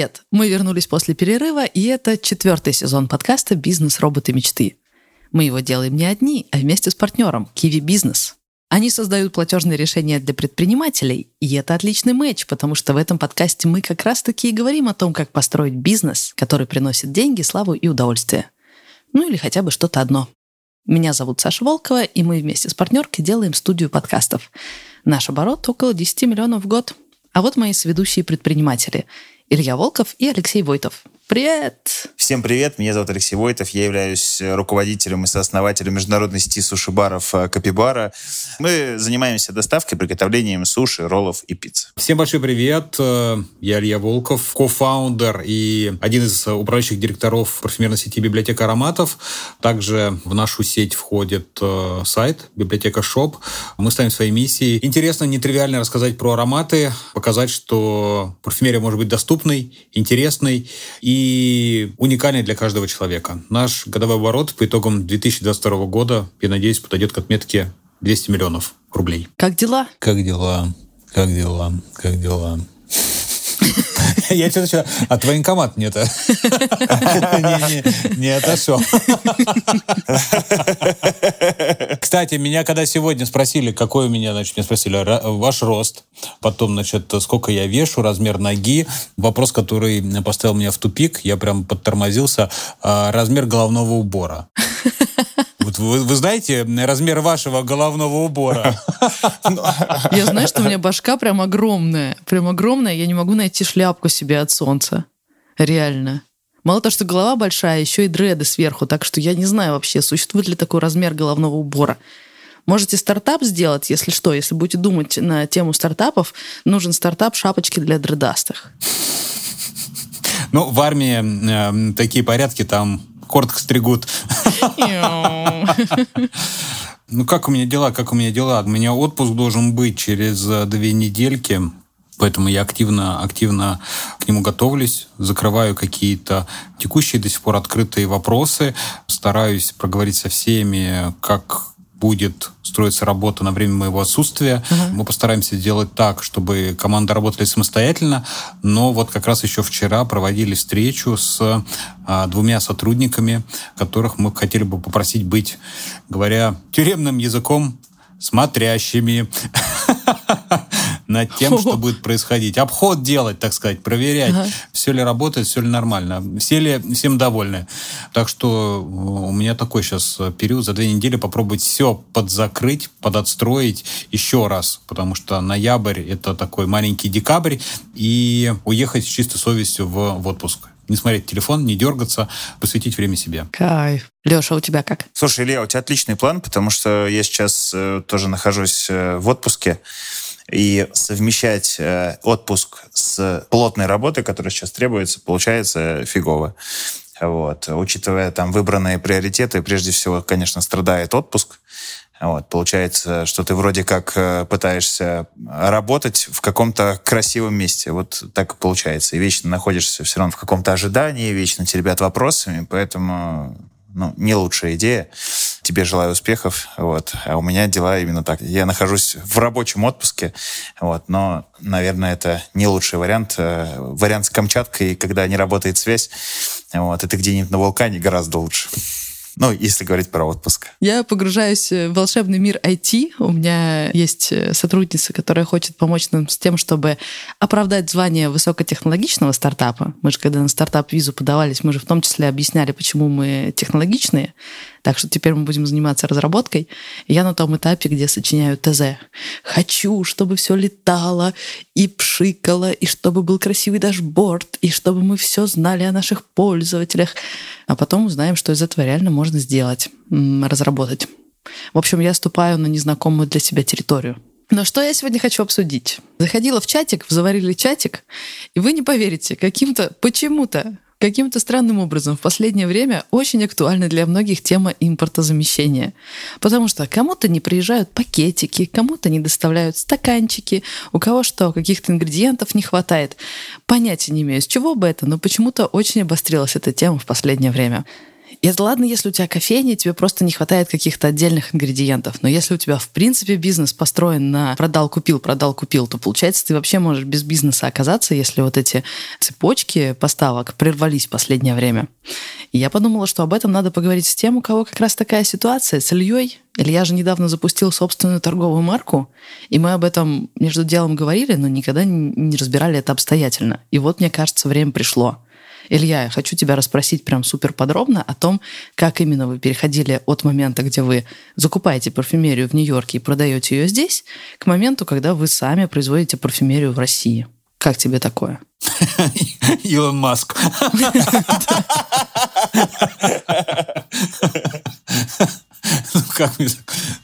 Привет! Мы вернулись после перерыва, и это четвертый сезон подкаста «Бизнес. Роботы. Мечты». Мы его делаем не одни, а вместе с партнером Kiwi Business. Они создают платежные решения для предпринимателей, и это отличный матч, потому что в этом подкасте мы как раз-таки и говорим о том, как построить бизнес, который приносит деньги, славу и удовольствие. Ну или хотя бы что-то одно. Меня зовут Саша Волкова, и мы вместе с партнеркой делаем студию подкастов. Наш оборот около 10 миллионов в год. А вот мои сведущие предприниматели – Илья Волков и Алексей Войтов. Привет! Всем привет, меня зовут Алексей Войтов, я являюсь руководителем и сооснователем международной сети суши-баров э, Капибара. Мы занимаемся доставкой, приготовлением суши, роллов и пиццы. Всем большой привет, э, я Илья Волков, co-founder и один из управляющих директоров парфюмерной сети «Библиотека ароматов». Также в нашу сеть входит э, сайт «Библиотека Shop». Мы ставим своей миссией интересно, нетривиально рассказать про ароматы, показать, что парфюмерия может быть доступной, интересной и и уникальный для каждого человека. Наш годовой оборот по итогам 2022 года, я надеюсь, подойдет к отметке 200 миллионов рублей. Как дела? Как дела? Как дела? Как дела? Я что-то еще от военкомата не это не отошел. Кстати, меня когда сегодня спросили, какой у меня, значит, меня спросили, ваш рост, потом, значит, сколько я вешу, размер ноги, вопрос, который поставил меня в тупик, я прям подтормозился, а, размер головного убора. Вот вы, вы знаете размер вашего головного убора? Я знаю, что у меня башка прям огромная. Прям огромная. Я не могу найти шляпку себе от солнца. Реально. Мало того, что голова большая, еще и дреды сверху. Так что я не знаю вообще, существует ли такой размер головного убора. Можете стартап сделать, если что, если будете думать на тему стартапов, нужен стартап шапочки для дредастых. Ну, в армии э, такие порядки там коротко стригут. Ну, как у меня дела, как у меня дела? У меня отпуск должен быть через э, две недельки. Поэтому я активно, активно к нему готовлюсь, закрываю какие-то текущие до сих пор открытые вопросы, стараюсь проговорить со всеми, как будет строиться работа на время моего отсутствия. Uh-huh. Мы постараемся сделать так, чтобы команда работали самостоятельно. Но вот как раз еще вчера проводили встречу с а, двумя сотрудниками, которых мы хотели бы попросить быть, говоря тюремным языком, смотрящими. над тем, что будет происходить. Обход делать, так сказать, проверять, ага. все ли работает, все ли нормально, все ли всем довольны. Так что э, у меня такой сейчас период за две недели попробовать все подзакрыть, подотстроить еще раз, потому что ноябрь это такой маленький декабрь, и уехать с чистой совестью в, в отпуск не смотреть телефон, не дергаться, посвятить время себе. Кайф. Леша, у тебя как? Слушай, Илья, у тебя отличный план, потому что я сейчас э, тоже нахожусь э, в отпуске. И совмещать э, отпуск с плотной работой, которая сейчас требуется, получается фигово. Вот. Учитывая там выбранные приоритеты, прежде всего, конечно, страдает отпуск. Вот. Получается, что ты вроде как э, пытаешься работать в каком-то красивом месте. Вот так получается. И вечно находишься все равно в каком-то ожидании, вечно теребят вопросами, поэтому ну, не лучшая идея. Тебе желаю успехов. Вот. А у меня дела именно так. Я нахожусь в рабочем отпуске, вот, но, наверное, это не лучший вариант. Э, вариант с Камчаткой, когда не работает связь, вот, это где-нибудь на вулкане гораздо лучше. Ну, если говорить про отпуск. Я погружаюсь в волшебный мир IT. У меня есть э, сотрудница, которая хочет помочь нам с тем, чтобы оправдать звание высокотехнологичного стартапа. Мы же, когда на стартап-визу подавались, мы же в том числе объясняли, почему мы технологичные. Так что теперь мы будем заниматься разработкой. Я на том этапе, где сочиняю ТЗ. Хочу, чтобы все летало и пшикало, и чтобы был красивый дашборд, и чтобы мы все знали о наших пользователях. А потом узнаем, что из этого реально можно сделать, разработать. В общем, я ступаю на незнакомую для себя территорию. Но что я сегодня хочу обсудить? Заходила в чатик, заварили чатик, и вы не поверите, каким-то, почему-то Каким-то странным образом в последнее время очень актуальна для многих тема импортозамещения. Потому что кому-то не приезжают пакетики, кому-то не доставляют стаканчики, у кого что, каких-то ингредиентов не хватает. Понятия не имею, с чего бы это, но почему-то очень обострилась эта тема в последнее время. И это ладно, если у тебя кофейня, тебе просто не хватает каких-то отдельных ингредиентов. Но если у тебя, в принципе, бизнес построен на продал-купил, продал-купил, то, получается, ты вообще можешь без бизнеса оказаться, если вот эти цепочки поставок прервались в последнее время. И я подумала, что об этом надо поговорить с тем, у кого как раз такая ситуация, с Ильей. Илья же недавно запустил собственную торговую марку, и мы об этом между делом говорили, но никогда не разбирали это обстоятельно. И вот, мне кажется, время пришло. Илья, я хочу тебя расспросить прям супер подробно о том, как именно вы переходили от момента, где вы закупаете парфюмерию в Нью-Йорке и продаете ее здесь, к моменту, когда вы сами производите парфюмерию в России. Как тебе такое? Илон Маск. Ну,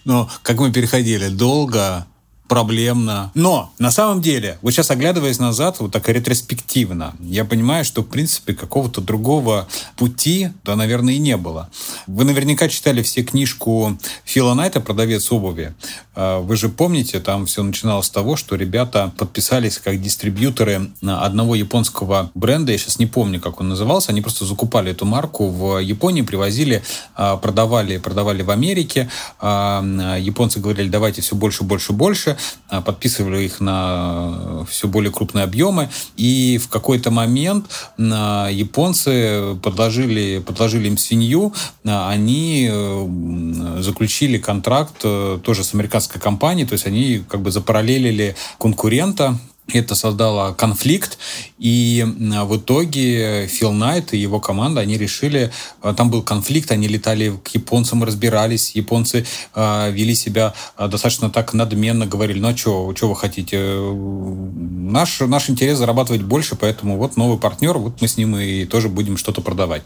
ну, как мы переходили? Долго, проблемно. Но на самом деле, вот сейчас оглядываясь назад, вот так ретроспективно, я понимаю, что в принципе какого-то другого пути, да, наверное, и не было. Вы наверняка читали все книжку Фила Найта «Продавец обуви». А, вы же помните, там все начиналось с того, что ребята подписались как дистрибьюторы одного японского бренда, я сейчас не помню, как он назывался, они просто закупали эту марку в Японии, привозили, а, продавали, продавали в Америке. А, японцы говорили, давайте все больше, больше, больше. А, подписывали их на все более крупные объемы, и в какой-то момент а, японцы подложили, подложили им свинью, а, они э, заключили контракт э, тоже с американской компанией, то есть они как бы запараллелили конкурента, это создало конфликт, и в итоге Фил Найт и его команда, они решили, э, там был конфликт, они летали к японцам, разбирались, японцы э, вели себя э, достаточно так надменно, говорили, ну а что, что вы хотите? Наш, наш интерес зарабатывать больше, поэтому вот новый партнер, вот мы с ним и тоже будем что-то продавать.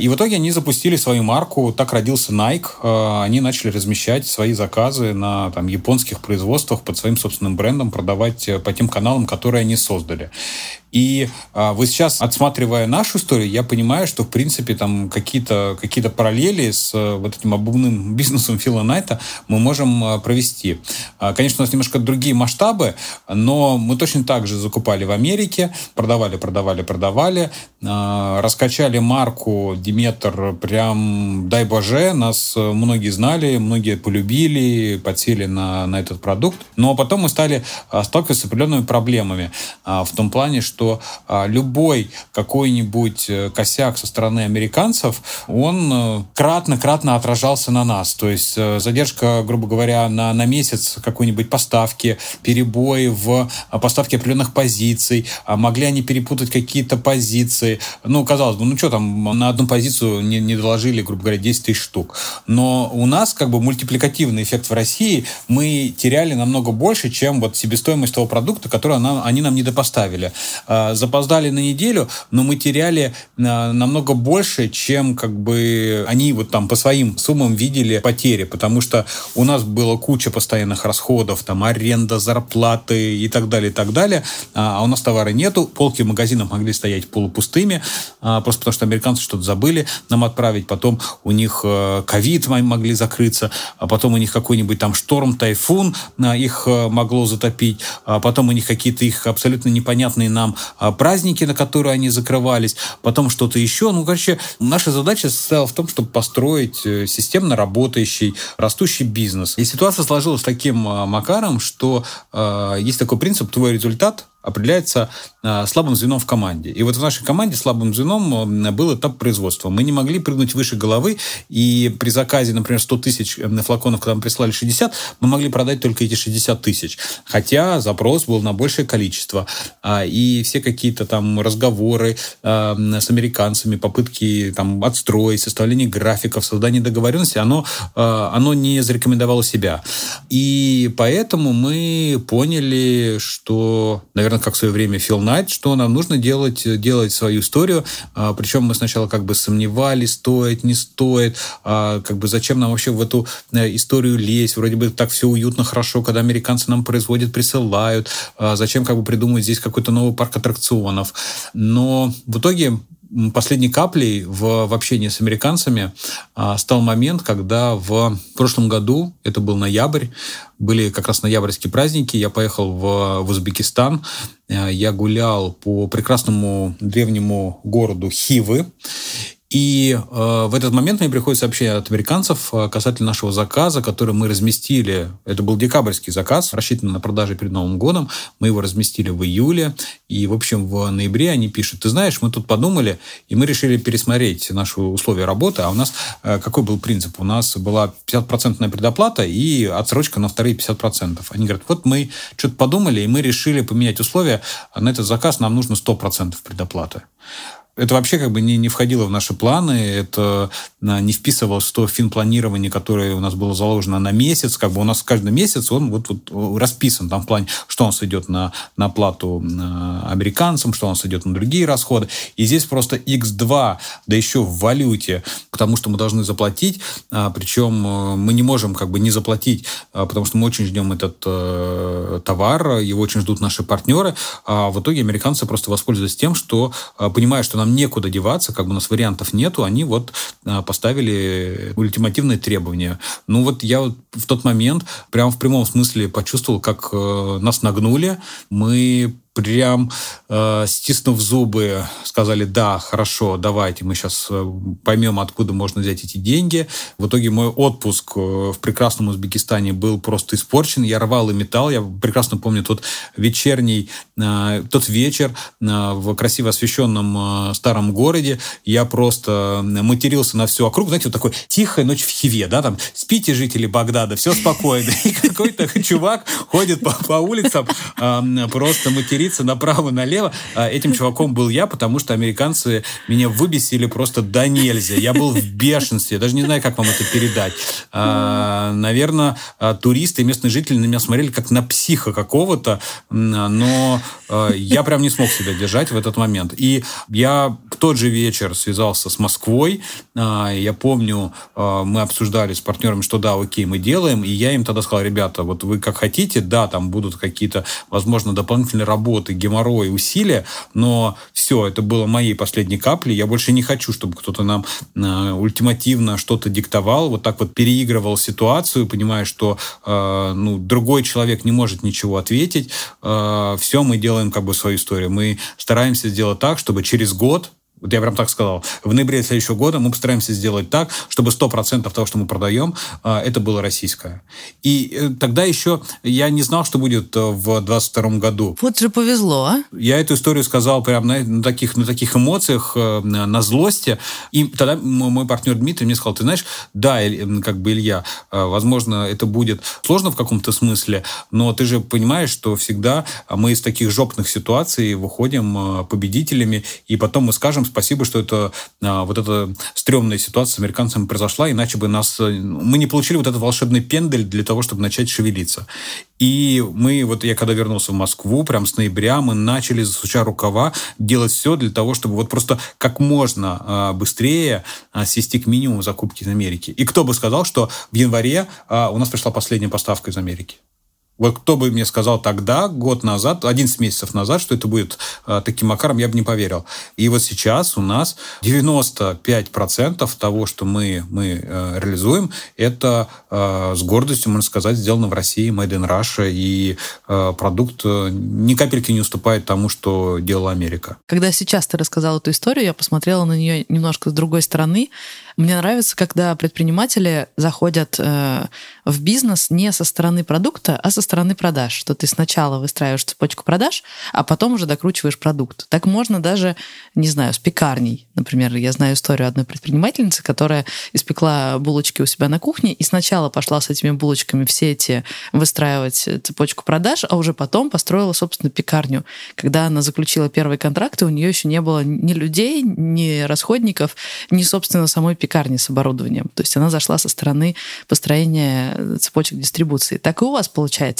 И в итоге они запустили свою марку, так родился Nike, они начали размещать свои заказы на там, японских производствах под своим собственным брендом, продавать по тем каналам, которые они создали. И а, вот сейчас, отсматривая нашу историю, я понимаю, что, в принципе, там какие-то какие параллели с а, вот этим обувным бизнесом Фила Найта мы можем а, провести. А, конечно, у нас немножко другие масштабы, но мы точно так же закупали в Америке, продавали, продавали, продавали, а, раскачали марку Диметр прям, дай боже, нас многие знали, многие полюбили, подсели на, на этот продукт, но потом мы стали а, сталкиваться с определенными проблемами а, в том плане, что что а, любой какой-нибудь э, косяк со стороны американцев, он кратно-кратно э, отражался на нас. То есть э, задержка, грубо говоря, на, на месяц какой-нибудь поставки, перебои в поставке определенных позиций, а могли они перепутать какие-то позиции. Ну, казалось бы, ну что там, на одну позицию не, не доложили, грубо говоря, 10 тысяч штук. Но у нас как бы мультипликативный эффект в России, мы теряли намного больше, чем вот себестоимость того продукта, который нам, они нам не допоставили. А, запоздали на неделю, но мы теряли а, намного больше, чем как бы они вот там по своим суммам видели потери, потому что у нас было куча постоянных расходов, там аренда, зарплаты и так далее, и так далее, а, а у нас товара нету, полки в магазинах могли стоять полупустыми, просто потому что американцы что-то забыли нам отправить, потом у них ковид могли закрыться, а потом у них какой-нибудь там шторм, тайфун их могло затопить, а потом у них какие-то их абсолютно непонятные нам а, праздники, на которые они закрывались, потом что-то еще. Ну, короче, наша задача состояла в том, чтобы построить э, системно работающий, растущий бизнес. И ситуация сложилась таким а, макаром, что э, есть такой принцип «твой результат определяется слабым звеном в команде. И вот в нашей команде слабым звеном э, был этап производства. Мы не могли прыгнуть выше головы, и при заказе, например, 100 тысяч э, флаконов, когда мы прислали 60, мы могли продать только эти 60 тысяч. Хотя запрос был на большее количество. А, и все какие-то там разговоры с американцами, попытки там отстроить, составление графиков, создание договоренности, оно, оно не зарекомендовало себя. И поэтому мы поняли, что, наверное, как в свое время Фил Найт, что нам нужно делать, делать свою историю. А, причем мы сначала как бы сомневались, стоит, не стоит, а, как бы зачем нам вообще в эту э, историю лезть. Вроде бы так все уютно, хорошо, когда американцы нам производят, присылают. А, зачем как бы придумывать здесь какой-то новый парк аттракционов. Но в итоге последней каплей в, в общении с американцами а, стал момент, когда в прошлом году, это был ноябрь, были как раз ноябрьские праздники, я поехал в, в Узбекистан, а, я гулял по прекрасному древнему городу Хивы, И э, в этот момент мне приходит сообщение от американцев э, касательно нашего заказа, который мы разместили. Это был декабрьский заказ, рассчитанный на продажи перед Новым годом. Мы его разместили в июле. И, в общем, в ноябре они пишут, ты знаешь, мы тут подумали, и мы решили пересмотреть наши условия работы. А у нас э, какой был принцип? У нас была 50% предоплата и отсрочка на вторые 50%. Они говорят, вот мы что-то подумали, и мы решили поменять условия. На этот заказ нам нужно 100% предоплаты это вообще как бы не, не входило в наши планы, это а, не вписывалось в то финпланирование, которое у нас было заложено на месяц. Как бы у нас каждый месяц он вот, вот расписан там в плане, что у нас идет на, на оплату американцам, что у нас идет на другие расходы. И здесь просто x2, да еще в валюте, к тому, что мы должны заплатить, а, причем мы не можем как бы не заплатить, а, потому что мы очень ждем этот э, товар, его очень ждут наши партнеры, а в итоге американцы просто воспользуются тем, что понимая, что нам нам некуда деваться, как бы у нас вариантов нету, они вот а, поставили ультимативные требования. Ну вот я вот в тот момент прямо в прямом смысле почувствовал, как э, нас нагнули. Мы прям э, стиснув зубы, сказали, да, хорошо, давайте, мы сейчас э, поймем, откуда можно взять эти деньги. В итоге мой отпуск э, в прекрасном Узбекистане был просто испорчен. Я рвал и металл. Я прекрасно помню тот вечерний, э, тот вечер э, в красиво освещенном э, старом городе. Я просто матерился на всю округу. Знаете, вот такой тихая ночь в Хиве, да, там спите, жители Багдада, все спокойно. И какой-то чувак ходит по, улицам, э, просто матерится делиться направо-налево. А этим чуваком был я, потому что американцы меня выбесили просто до нельзя. Я был в бешенстве. Я даже не знаю, как вам это передать. А, наверное, а, туристы и местные жители на меня смотрели как на психа какого-то, но я прям не смог себя держать в этот момент. И я в тот же вечер связался с Москвой. Я помню, мы обсуждали с партнерами, что да, окей, мы делаем. И я им тогда сказал, ребята, вот вы как хотите, да, там будут какие-то, возможно, дополнительные работы, работы, геморрой, усилия, но все, это было моей последней каплей. Я больше не хочу, чтобы кто-то нам э, ультимативно что-то диктовал, вот так вот переигрывал ситуацию, понимая, что э, ну, другой человек не может ничего ответить. Э, все мы делаем как бы свою историю. Мы стараемся сделать так, чтобы через год вот я прям так сказал. В ноябре следующего года мы постараемся сделать так, чтобы 100% того, что мы продаем, а, это было российское. И э, тогда еще я не знал, что будет э, в 2022 году. Вот же повезло, а? Я эту историю сказал прям на, на, таких, на таких эмоциях, э, на злости. И тогда мой партнер Дмитрий мне сказал, ты знаешь, да, как бы Илья, возможно, это будет сложно в каком-то смысле, но ты же понимаешь, что всегда мы из таких жопных ситуаций выходим победителями, и потом мы скажем спасибо, что это а, вот эта стрёмная ситуация с американцами произошла, иначе бы нас... Э, мы не получили вот этот волшебный пендель для того, чтобы начать шевелиться. И мы, вот я когда вернулся в Москву, прям с ноября, мы начали, засуча рукава, делать все для того, чтобы вот просто как можно а, быстрее а, свести к минимуму закупки из Америки. И кто бы сказал, что в январе у нас пришла последняя поставка из Америки. Вот кто бы мне сказал тогда, год назад, 11 месяцев назад, что это будет э, таким макаром, я бы не поверил. И вот сейчас у нас 95% того, что мы, мы э, реализуем, это э, с гордостью, можно сказать, сделано в России, made in Russia, и э, продукт э, ни капельки не уступает тому, что делала Америка. Когда сейчас ты рассказал эту историю, я посмотрела на нее немножко с другой стороны. Мне нравится, когда предприниматели заходят э, в бизнес не со стороны продукта, а со стороны продаж. Что ты сначала выстраиваешь цепочку продаж, а потом уже докручиваешь продукт. Так можно даже, не знаю, с пекарней. Например, я знаю историю одной предпринимательницы, которая испекла булочки у себя на кухне и сначала пошла с этими булочками все эти выстраивать цепочку продаж, а уже потом построила, собственно, пекарню. Когда она заключила первые контракты, у нее еще не было ни людей, ни расходников, ни, собственно, самой пекарни пекарни с оборудованием. То есть она зашла со стороны построения цепочек дистрибуции. Так и у вас получается.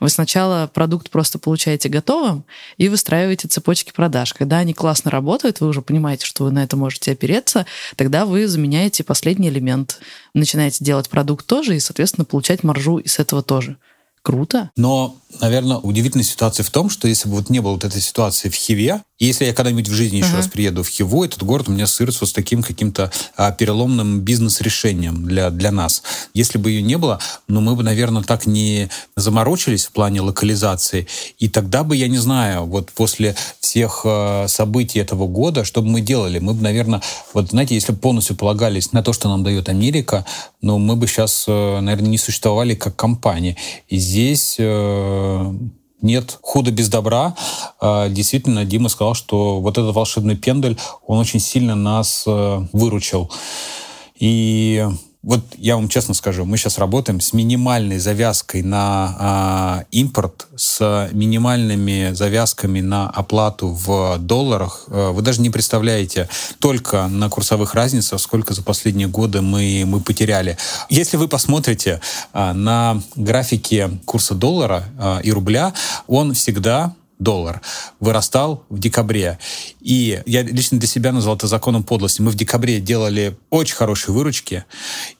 Вы сначала продукт просто получаете готовым и выстраиваете цепочки продаж. Когда они классно работают, вы уже понимаете, что вы на это можете опереться, тогда вы заменяете последний элемент. Начинаете делать продукт тоже и, соответственно, получать маржу из этого тоже. Круто. Но, наверное, удивительная ситуация в том, что если бы вот не было вот этой ситуации в Хиве, И если я когда-нибудь в жизни еще uh-huh. раз приеду в Хиво, этот город у меня ассоциируется с таким каким-то а, переломным бизнес-решением для, для нас. Если бы ее не было, ну, мы бы, наверное, так не заморочились в плане локализации. И тогда бы, я не знаю, вот после всех а, событий этого года, что бы мы делали? Мы бы, наверное, вот, знаете, если бы полностью полагались на то, что нам дает Америка, ну, мы бы сейчас, э, наверное, не существовали как компания. И здесь э, нет худа без добра. А, действительно, Дима сказал, что вот этот волшебный пендель, он очень сильно нас э, выручил. И вот я вам честно скажу, мы сейчас работаем с минимальной завязкой на а, импорт, с минимальными завязками на оплату в долларах. Э, вы даже не представляете только на курсовых разницах, сколько за последние годы мы, мы потеряли. Если вы посмотрите а, на графике курса доллара а, и рубля, он всегда доллар вырастал в декабре. И я лично для себя назвал это законом подлости. Мы в декабре делали очень хорошие выручки,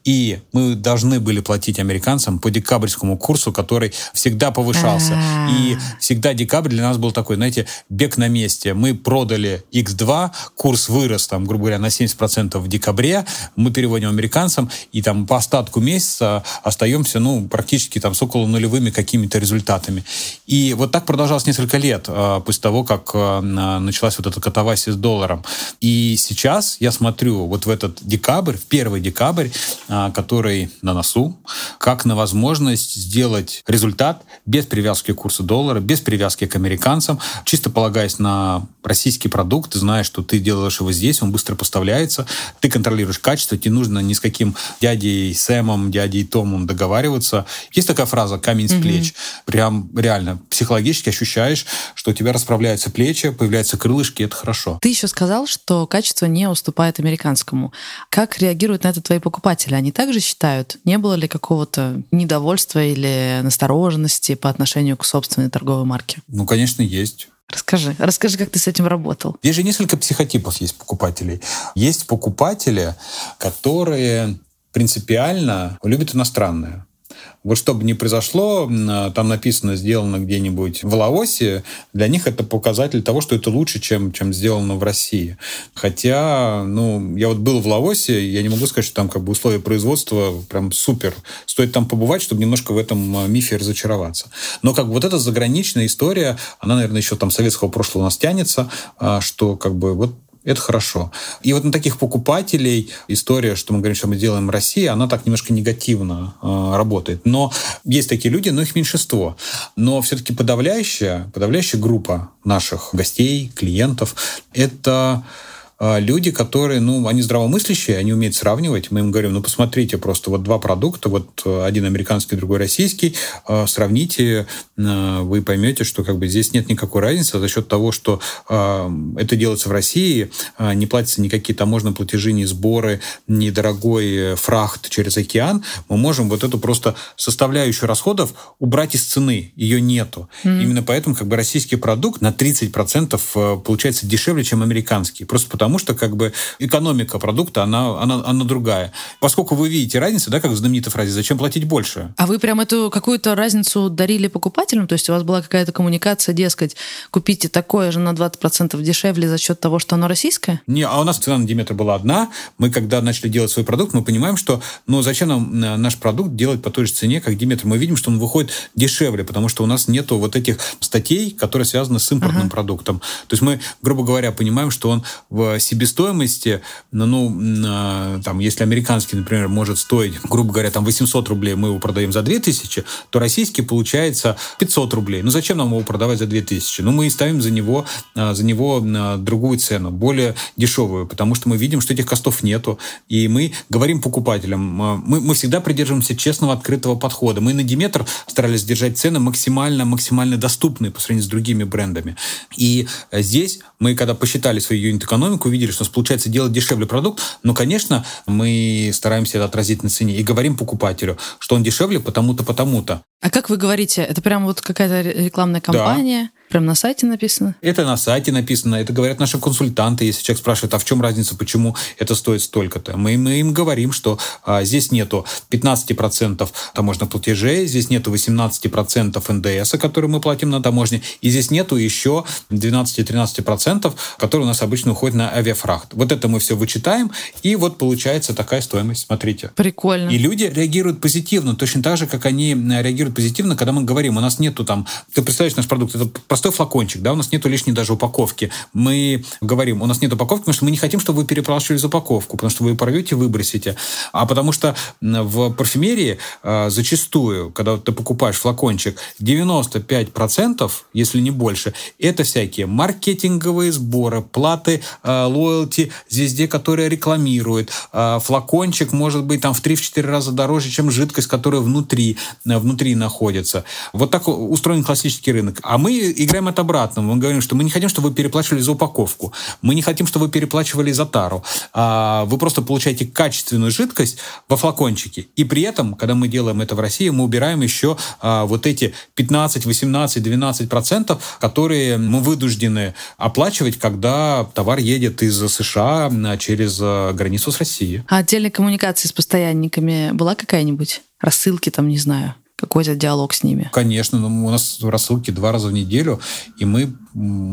и мы должны были платить американцам по декабрьскому курсу, который всегда повышался. А-а-а. И всегда декабрь для нас был такой, знаете, бег на месте. Мы продали X2, курс вырос, там, грубо говоря, на 70% в декабре, мы переводим американцам, и там по остатку месяца остаемся, ну, практически там с около нулевыми какими-то результатами. И вот так продолжалось несколько лет э, после того, как э, началась вот эта катавасия с долларом. И сейчас я смотрю вот в этот декабрь, в первый декабрь, э, который на носу, как на возможность сделать результат без привязки к курсу доллара, без привязки к американцам, чисто полагаясь на российский продукт, зная, что ты делаешь его здесь, он быстро поставляется, ты контролируешь качество, тебе нужно ни с каким дядей Сэмом, дядей Томом договариваться. Есть такая фраза «камень с плеч». Mm-hmm. Прям реально психологически ощущаешь, что у тебя расправляются плечи, появляются крылышки, это хорошо. Ты еще сказал, что качество не уступает американскому. Как реагируют на это твои покупатели? Они также считают? Не было ли какого-то недовольства или настороженности по отношению к собственной торговой марке? Ну, конечно, есть. Расскажи, расскажи, как ты с этим работал. Здесь же несколько психотипов есть покупателей. Есть покупатели, которые принципиально любят иностранное. Вот что бы ни произошло, там написано «сделано где-нибудь в Лаосе», для них это показатель того, что это лучше, чем, чем сделано в России. Хотя, ну, я вот был в Лаосе, я не могу сказать, что там как бы условия производства прям супер. Стоит там побывать, чтобы немножко в этом а, мифе разочароваться. Но как бы вот эта заграничная история, она, наверное, еще там советского прошлого у нас тянется, а, что как бы вот это хорошо. И вот на таких покупателей история, что мы говорим, что мы делаем в России, она так немножко негативно э, работает. Но есть такие люди, но их меньшинство. Но все-таки подавляющая, подавляющая группа наших гостей, клиентов, это люди, которые, ну, они здравомыслящие, они умеют сравнивать. Мы им говорим, ну, посмотрите просто вот два продукта, вот э, один американский, другой российский, а, сравните, э, вы поймете, что как бы здесь нет никакой разницы за счет того, что а, это делается в России, не платятся никакие таможенные платежи, ни сборы, ни дорогой фрахт через океан, мы можем вот эту просто составляющую расходов убрать из цены, ее нету. Mm-hmm. Именно поэтому как бы российский продукт на 30% э, получается дешевле, чем американский. Просто потому потому что как бы экономика продукта, она, она, она другая. Поскольку вы видите разницу, да, как в знаменитой фразе, зачем платить больше? А вы прям эту какую-то разницу дарили покупателям? То есть у вас была какая-то коммуникация, дескать, купите такое же на 20% дешевле за счет того, что оно российское? Не, а у нас цена на Диметр была одна. Мы, когда начали делать свой продукт, мы понимаем, что ну зачем нам э, наш продукт делать по той же цене, как Диметр? Мы видим, что он выходит дешевле, потому что у нас нету вот этих статей, которые связаны с импортным ага. продуктом. То есть мы, грубо говоря, понимаем, что он в себестоимости, ну, а, там, если американский, например, может стоить, грубо говоря, там 800 рублей, мы его продаем за 2000, то российский получается 500 рублей. Ну, зачем нам его продавать за 2000? Ну, мы и ставим за него, а, за него а, другую цену, более дешевую, потому что мы видим, что этих костов нету, и мы говорим покупателям, мы, мы всегда придерживаемся честного, открытого подхода. Мы на Диметр старались держать цены максимально, максимально доступные по сравнению с другими брендами. И здесь мы, когда посчитали свою юнит-экономику, увидели, что у нас получается делать дешевле продукт, но, конечно, мы стараемся это отразить на цене и говорим покупателю, что он дешевле потому-то, потому-то. А как вы говорите, это прям вот какая-то рекламная кампания? Да. Прям на сайте написано? Это на сайте написано, это говорят наши консультанты. Если человек спрашивает, а в чем разница, почему это стоит столько-то? Мы, мы им говорим, что а, здесь нету 15% таможенных платежей, здесь нету 18% НДС, который мы платим на таможне, и здесь нету еще 12-13%, которые у нас обычно уходят на авиафрахт. Вот это мы все вычитаем, и вот получается такая стоимость. Смотрите. Прикольно. И люди реагируют позитивно, точно так же, как они реагируют позитивно, когда мы говорим, у нас нету там, ты представляешь наш продукт, это простой флакончик, да, у нас нету лишней даже упаковки. Мы говорим, у нас нет упаковки, потому что мы не хотим, чтобы вы переплачивали за упаковку, потому что вы ее порвете, выбросите. А потому что в парфюмерии э, зачастую, когда ты покупаешь флакончик, 95%, если не больше, это всякие маркетинговые сборы, платы э, лоялти звезде, которая рекламирует. Э, флакончик может быть там в 3-4 раза дороже, чем жидкость, которая внутри, внутри находится. Вот так устроен классический рынок. А мы играем от обратного. Мы говорим, что мы не хотим, чтобы вы переплачивали за упаковку. Мы не хотим, чтобы вы переплачивали за тару. А вы просто получаете качественную жидкость во флакончике. И при этом, когда мы делаем это в России, мы убираем еще а, вот эти 15, 18, 12 процентов, которые мы вынуждены оплачивать, когда товар едет из США через а, границу с Россией. А отдельной коммуникации с постоянниками была какая-нибудь? Рассылки там, не знаю какой-то диалог с ними? Конечно, ну, у нас рассылки два раза в неделю, и мы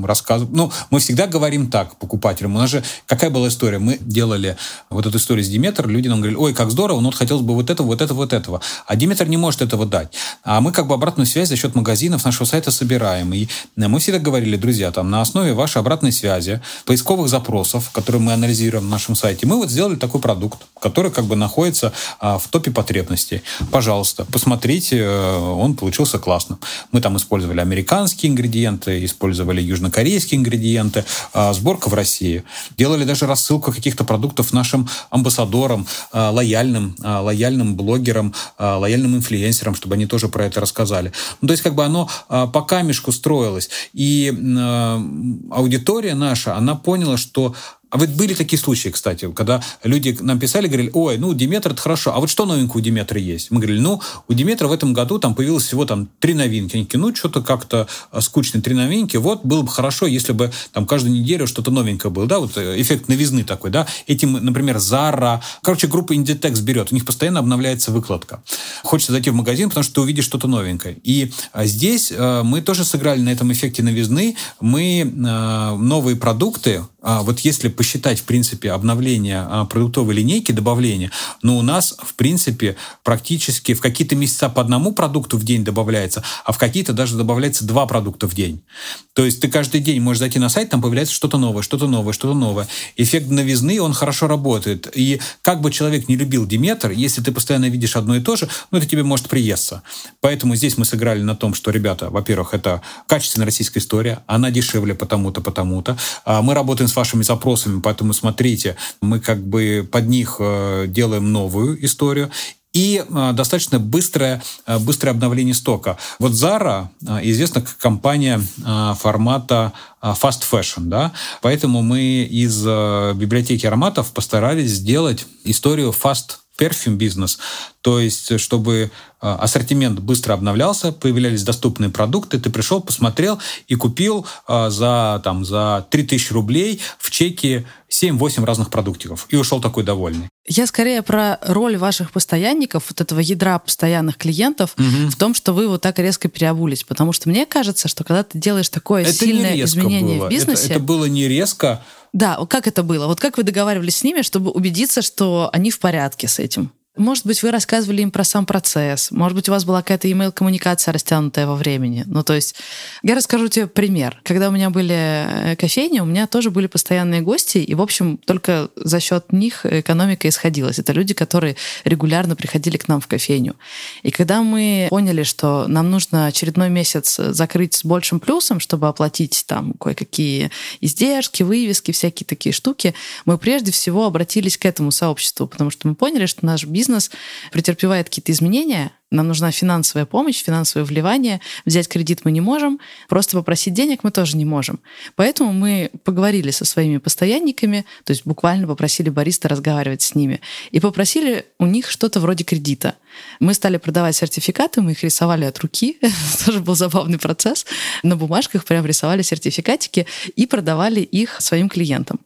рассказываем. Ну, мы всегда говорим так покупателям. У нас же какая была история? Мы делали вот эту историю с Диметр, люди нам говорили, ой, как здорово, но вот хотелось бы вот этого, вот этого, вот этого. А Диметр не может этого дать. А мы как бы обратную связь за счет магазинов нашего сайта собираем. И мы всегда говорили, друзья, там на основе вашей обратной связи, поисковых запросов, которые мы анализируем на нашем сайте, мы вот сделали такой продукт, который как бы находится а, в топе потребностей. Пожалуйста, посмотрите, э, он получился классным. Мы там использовали американские ингредиенты, использовали южнокорейские ингредиенты, а, сборка в России. Делали даже рассылку каких-то продуктов нашим амбассадорам, а, лояльным, лояльным блогерам, лояльным инфлюенсерам, чтобы они тоже про это рассказали. Ну, то есть как бы оно по камешку строилось. И аудитория наша, она поняла, что а вот были такие случаи, кстати, когда люди нам писали, говорили, ой, ну, Диметр это хорошо, а вот что новенького у Диметра есть? Мы говорили, ну, у Диметра в этом году там появилось всего там три новинки. Они такие, ну, что-то как-то а, скучно, три новинки. Вот было бы хорошо, если бы там каждую неделю что-то новенькое было, да, вот э, эффект новизны такой, да. Этим, например, Zara, короче, группа Inditex берет, у них постоянно обновляется выкладка. Хочется зайти в магазин, потому что ты увидишь что-то новенькое. И а, здесь а, мы тоже сыграли на этом эффекте новизны. Мы новые продукты, вот если посчитать, в принципе, обновление а, продуктовой линейки, добавление, но у нас, в принципе, практически в какие-то месяца по одному продукту в день добавляется, а в какие-то даже добавляется два продукта в день. То есть ты каждый день можешь зайти на сайт, там появляется что-то новое, что-то новое, что-то новое. Эффект новизны, он хорошо работает. И как бы человек не любил Диметр, если ты постоянно видишь одно и то же, ну, это тебе может приесться. Поэтому здесь мы сыграли на том, что, ребята, во-первых, это качественная российская история, она дешевле потому-то, потому-то. А мы работаем с вашими запросами, поэтому смотрите, мы как бы под них э, делаем новую историю, и э, достаточно быстрое, э, быстрое обновление стока. Вот Zara известна как компания формата fast fashion, да, поэтому мы из библиотеки ароматов постарались сделать историю fast перфюм бизнес, то есть чтобы а, ассортимент быстро обновлялся, появлялись доступные продукты, ты пришел, посмотрел и купил а, за, там, за 3000 рублей в чеке 7-8 разных продуктиков и ушел такой довольный. Я скорее про роль ваших постоянников, вот этого ядра постоянных клиентов угу. в том, что вы вот так резко переобулись. Потому что мне кажется, что когда ты делаешь такое это сильное изменение было. в бизнесе... Это, это было не резко, да, как это было? Вот как вы договаривались с ними, чтобы убедиться, что они в порядке с этим? Может быть, вы рассказывали им про сам процесс. Может быть, у вас была какая-то email-коммуникация растянутая во времени. Ну, то есть, я расскажу тебе пример. Когда у меня были э, кофейни, у меня тоже были постоянные гости, и, в общем, только за счет них экономика исходилась. Это люди, которые регулярно приходили к нам в кофейню. И когда мы поняли, что нам нужно очередной месяц закрыть с большим плюсом, чтобы оплатить там кое-какие издержки, вывески, всякие такие штуки, мы прежде всего обратились к этому сообществу, потому что мы поняли, что наш бизнес бизнес претерпевает какие-то изменения, Нам нужна финансовая помощь, финансовое вливание. Взять кредит мы не можем, просто попросить денег мы тоже не можем. Поэтому мы поговорили со своими постоянниками, то есть буквально попросили бариста разговаривать с ними, и попросили у них что-то вроде кредита. Мы стали продавать сертификаты, мы их рисовали от руки, тоже был забавный процесс. На бумажках прям рисовали сертификатики и продавали их своим клиентам.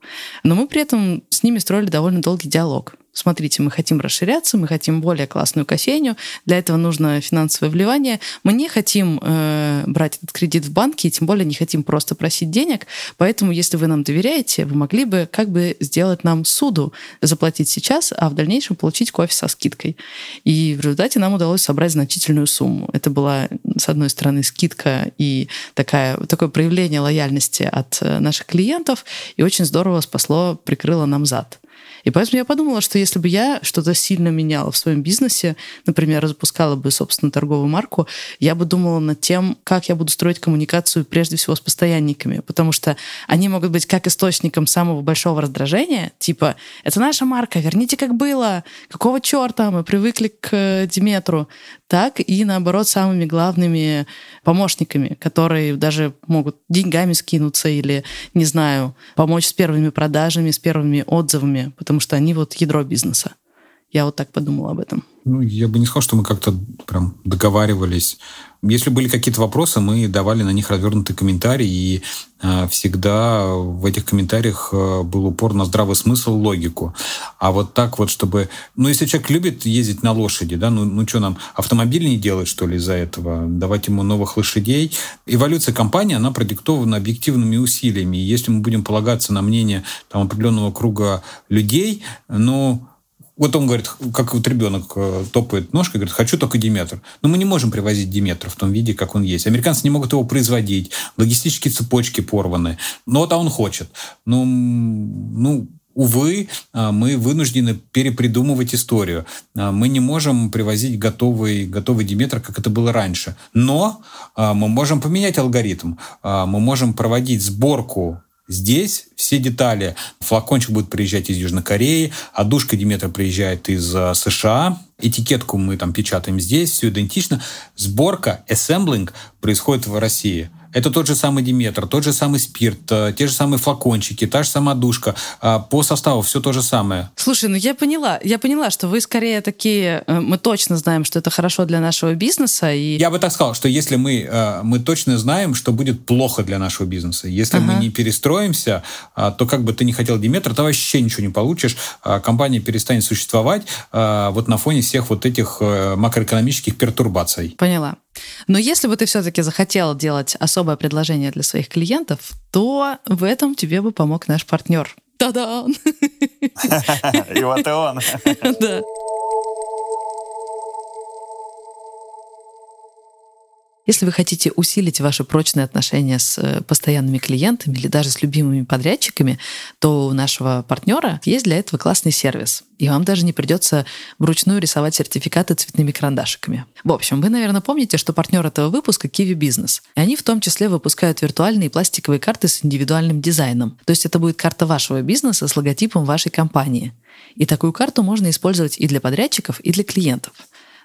Но мы при этом с ними строили довольно долгий диалог смотрите, мы хотим расширяться, мы хотим более классную кофейню, для этого нужно финансовое вливание. Мы не хотим э, брать этот кредит в банке, и тем более не хотим просто просить денег, поэтому если вы нам доверяете, вы могли бы как бы сделать нам суду, заплатить сейчас, а в дальнейшем получить кофе со скидкой. И в результате нам удалось собрать значительную сумму. Это была, с одной стороны, скидка и такая, такое проявление лояльности от э, наших клиентов, и очень здорово спасло, прикрыло нам зад. И поэтому я подумала, что если бы я что-то сильно меняла в своем бизнесе, например, запускала бы собственно торговую марку, я бы думала над тем, как я буду строить коммуникацию прежде всего с постоянниками, потому что они могут быть как источником самого большого раздражения, типа «это наша марка, верните как было, какого черта мы привыкли к э, Диметру», так и наоборот самыми главными помощниками, которые даже могут деньгами скинуться или, не знаю, помочь с первыми продажами, с первыми отзывами, потому что они вот ядро бизнеса. Я вот так подумала об этом. Ну, я бы не сказал, что мы как-то прям договаривались. Если были какие-то вопросы, мы давали на них развернутый комментарий, и э, всегда в этих комментариях э, был упор на здравый смысл, логику. А вот так вот, чтобы... Ну, если человек любит ездить на лошади, да, ну, ну что нам, автомобиль не делать, что ли, из-за этого? Давать ему новых лошадей? Эволюция компании, она продиктована объективными усилиями. И если мы будем полагаться на мнение там, определенного круга людей, ну, вот он говорит, как вот ребенок э, топает ножкой, говорит, хочу только Диметр. Но мы не можем привозить Диметр в том виде, как он есть. Американцы не могут его производить, логистические цепочки порваны. Но вот а он хочет. Ну, ну, увы, а, мы вынуждены перепридумывать историю. А, мы не можем привозить готовый, готовый Диметр, как это было раньше. Но мы можем поменять алгоритм. Мы можем проводить сборку Здесь все детали. Флакончик будет приезжать из Южной Кореи, а душка Диметра приезжает из э, США. Этикетку мы там печатаем здесь, все идентично. Сборка, ассемблинг происходит в России. Это тот же самый Диметр, тот же самый спирт, э, те же самые флакончики, та же самая душка. А по составу все то же самое. Слушай, ну я поняла. Я поняла, что вы скорее такие... Э, мы точно знаем, что это хорошо для нашего бизнеса. И... Я бы так сказал, что если мы, э, мы точно знаем, что будет плохо для нашего бизнеса. Если ага. мы не перестроимся, а, то как бы ты не хотел Диметр, то вообще ничего не получишь. А компания перестанет существовать вот на фоне всех вот этих макроэкономических пертурбаций. Поняла. Но если бы ты все-таки захотел делать особое предложение для своих клиентов, то в этом тебе бы помог наш партнер. Та-да! И вот и он. Да. Если вы хотите усилить ваши прочные отношения с э, постоянными клиентами или даже с любимыми подрядчиками, то у нашего партнера есть для этого классный сервис. И вам даже не придется вручную рисовать сертификаты цветными карандашиками. В общем, вы, наверное, помните, что партнер этого выпуска Kiwi Business. И они в том числе выпускают виртуальные пластиковые карты с индивидуальным дизайном. То есть это будет карта вашего бизнеса с логотипом вашей компании. И такую карту можно использовать и для подрядчиков, и для клиентов.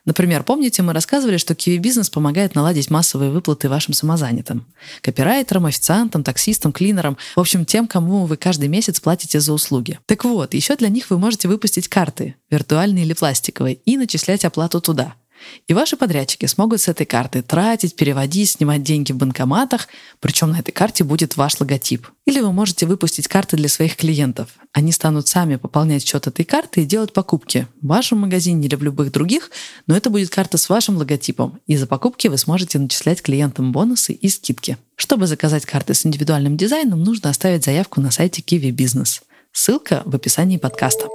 Например, помните, мы рассказывали, что Kiwi Бизнес помогает наладить массовые выплаты вашим самозанятым. Копирайтерам, официантам, таксистам, клинерам, в общем, тем, кому вы каждый месяц платите за услуги. Так вот, еще для них вы можете выпустить карты, виртуальные или пластиковые, и начислять оплату туда – и ваши подрядчики смогут с этой карты тратить, переводить, снимать деньги в банкоматах, причем на этой карте будет ваш логотип. Или вы можете выпустить карты для своих клиентов. Они станут сами пополнять счет этой карты и делать покупки в вашем магазине или в любых других, но это будет карта с вашим логотипом, и за покупки вы сможете начислять клиентам бонусы и скидки. Чтобы заказать карты с индивидуальным дизайном, нужно оставить заявку на сайте Kiwi Business. Ссылка в описании подкаста.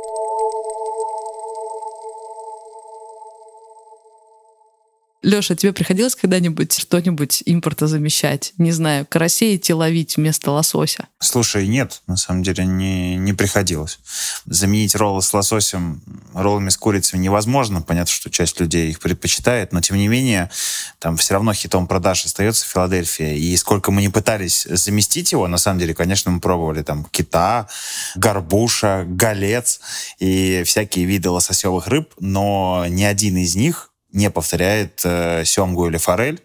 Леша, тебе приходилось когда-нибудь что-нибудь импорта замещать? Не знаю, карасей идти ловить вместо лосося? Слушай, нет, на самом деле не, не приходилось. Заменить роллы с лососем роллами с курицей невозможно. Понятно, что часть людей их предпочитает, но тем не менее, там все равно хитом продаж остается Филадельфия. И сколько мы не пытались заместить его, на самом деле, конечно, мы пробовали там кита, горбуша, голец и всякие виды лососевых рыб, но ни один из них не повторяет э, семгу или форель.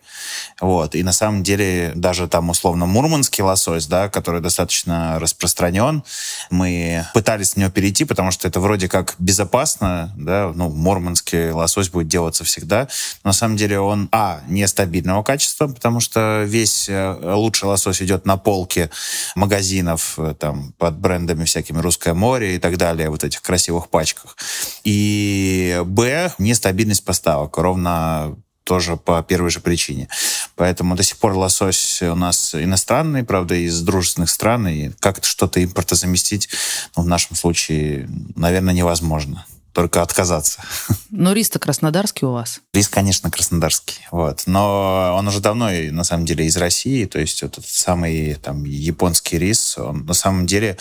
Вот. И на самом деле даже там условно мурманский лосось, да, который достаточно распространен, мы пытались с него перейти, потому что это вроде как безопасно, да, ну, мурманский лосось будет делаться всегда. Но на самом деле он, а, нестабильного качества, потому что весь э, лучший лосось идет на полке магазинов э, там под брендами всякими «Русское море» и так далее, вот этих красивых пачках. И, б, нестабильность поставок ровно тоже по первой же причине. Поэтому до сих пор лосось у нас иностранный, правда, из дружественных стран, и как-то что-то импорта заместить, ну, в нашем случае, наверное, невозможно только отказаться. Но рис-то краснодарский у вас. Рис, конечно, краснодарский. Вот. Но он уже давно, на самом деле, из России. То есть вот этот самый там, японский рис, он, на самом деле,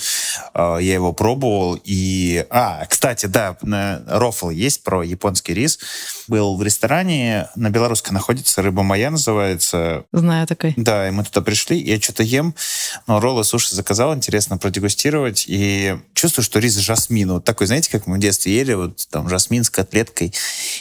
э, я его пробовал. И... А, кстати, да, рофл есть про японский рис. Был в ресторане, на Белорусской находится, рыба моя называется. Знаю такой. Да, и мы туда пришли, я что-то ем, но роллы суши заказал, интересно продегустировать. И чувствую, что рис жасмин. Вот такой, знаете, как мы в детстве ели, вот там жасмин с котлеткой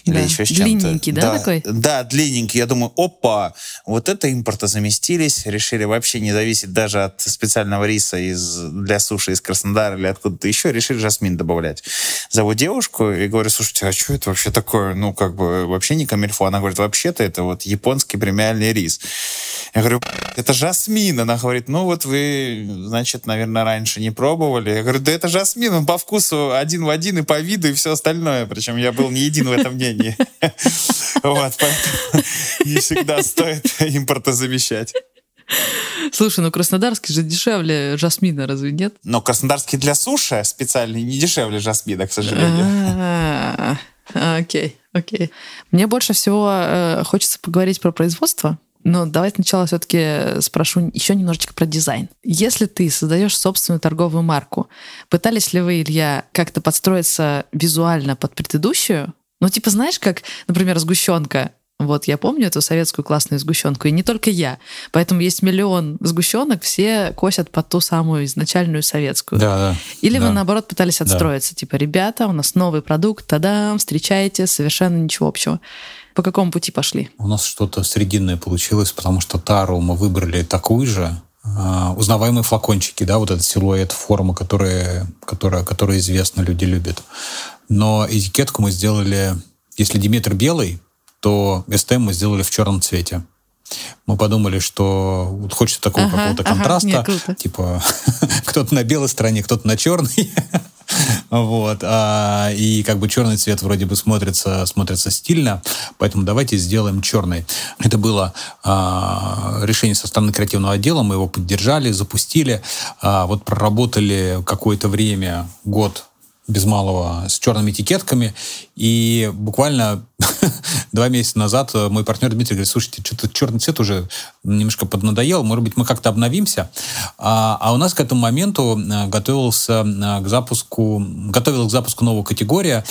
или да. еще с чем-то. Длинненький, да, да, такой? Да, длинненький. Я думаю, опа, вот это импорта заместились, решили вообще не зависеть даже от специального риса из, для суши из Краснодара или откуда-то еще, решили жасмин добавлять. Зову девушку и говорю, слушайте, а что это вообще такое? Ну, как бы вообще не камильфо. Она говорит, вообще-то это вот японский премиальный рис. Я говорю, это жасмин. Она говорит, ну вот вы, значит, наверное, раньше не пробовали. Я говорю, да это жасмин, он по вкусу один в один и по виду, и все остальное. Причем я был не един в этом мнении. Вот, поэтому не всегда стоит импортозамещать. Слушай, ну краснодарский же дешевле жасмина, разве нет? Но краснодарский для суши специальный не дешевле жасмина, к сожалению. А, окей, окей. Мне больше всего э, хочется поговорить про производство. Но давай сначала все-таки спрошу еще немножечко про дизайн. Если ты создаешь собственную торговую марку, пытались ли вы, Илья, как-то подстроиться визуально под предыдущую? Ну, типа, знаешь, как, например, сгущенка. Вот я помню эту советскую классную сгущенку, и не только я. Поэтому есть миллион сгущенок, все косят под ту самую изначальную советскую. Да, да. Или да. вы, наоборот, пытались отстроиться. Да. Типа, ребята, у нас новый продукт, тадам, встречаете, совершенно ничего общего. По какому пути пошли? У нас что-то срединное получилось, потому что тару мы выбрали такую же, Uh, узнаваемые флакончики, да, вот этот силуэт, форма, которая, которая, которая известна, люди любят. Но этикетку мы сделали, если Диметр белый, то STM мы сделали в черном цвете. Мы подумали, что вот хочется такого ага, какого-то контраста. Ага, нет, типа кто-то на белой стороне, кто-то на черной. Вот. А, и как бы черный цвет вроде бы смотрится, смотрится стильно, поэтому давайте сделаем черный. Это было а, решение со стороны креативного отдела, мы его поддержали, запустили, а, вот проработали какое-то время, год без малого с черными этикетками. И буквально два месяца назад э, мой партнер Дмитрий говорит, слушайте, что-то черный цвет уже немножко поднадоел, может быть, мы как-то обновимся. А, а у нас к этому моменту э, готовился э, к запуску, готовилась к запуску новая категория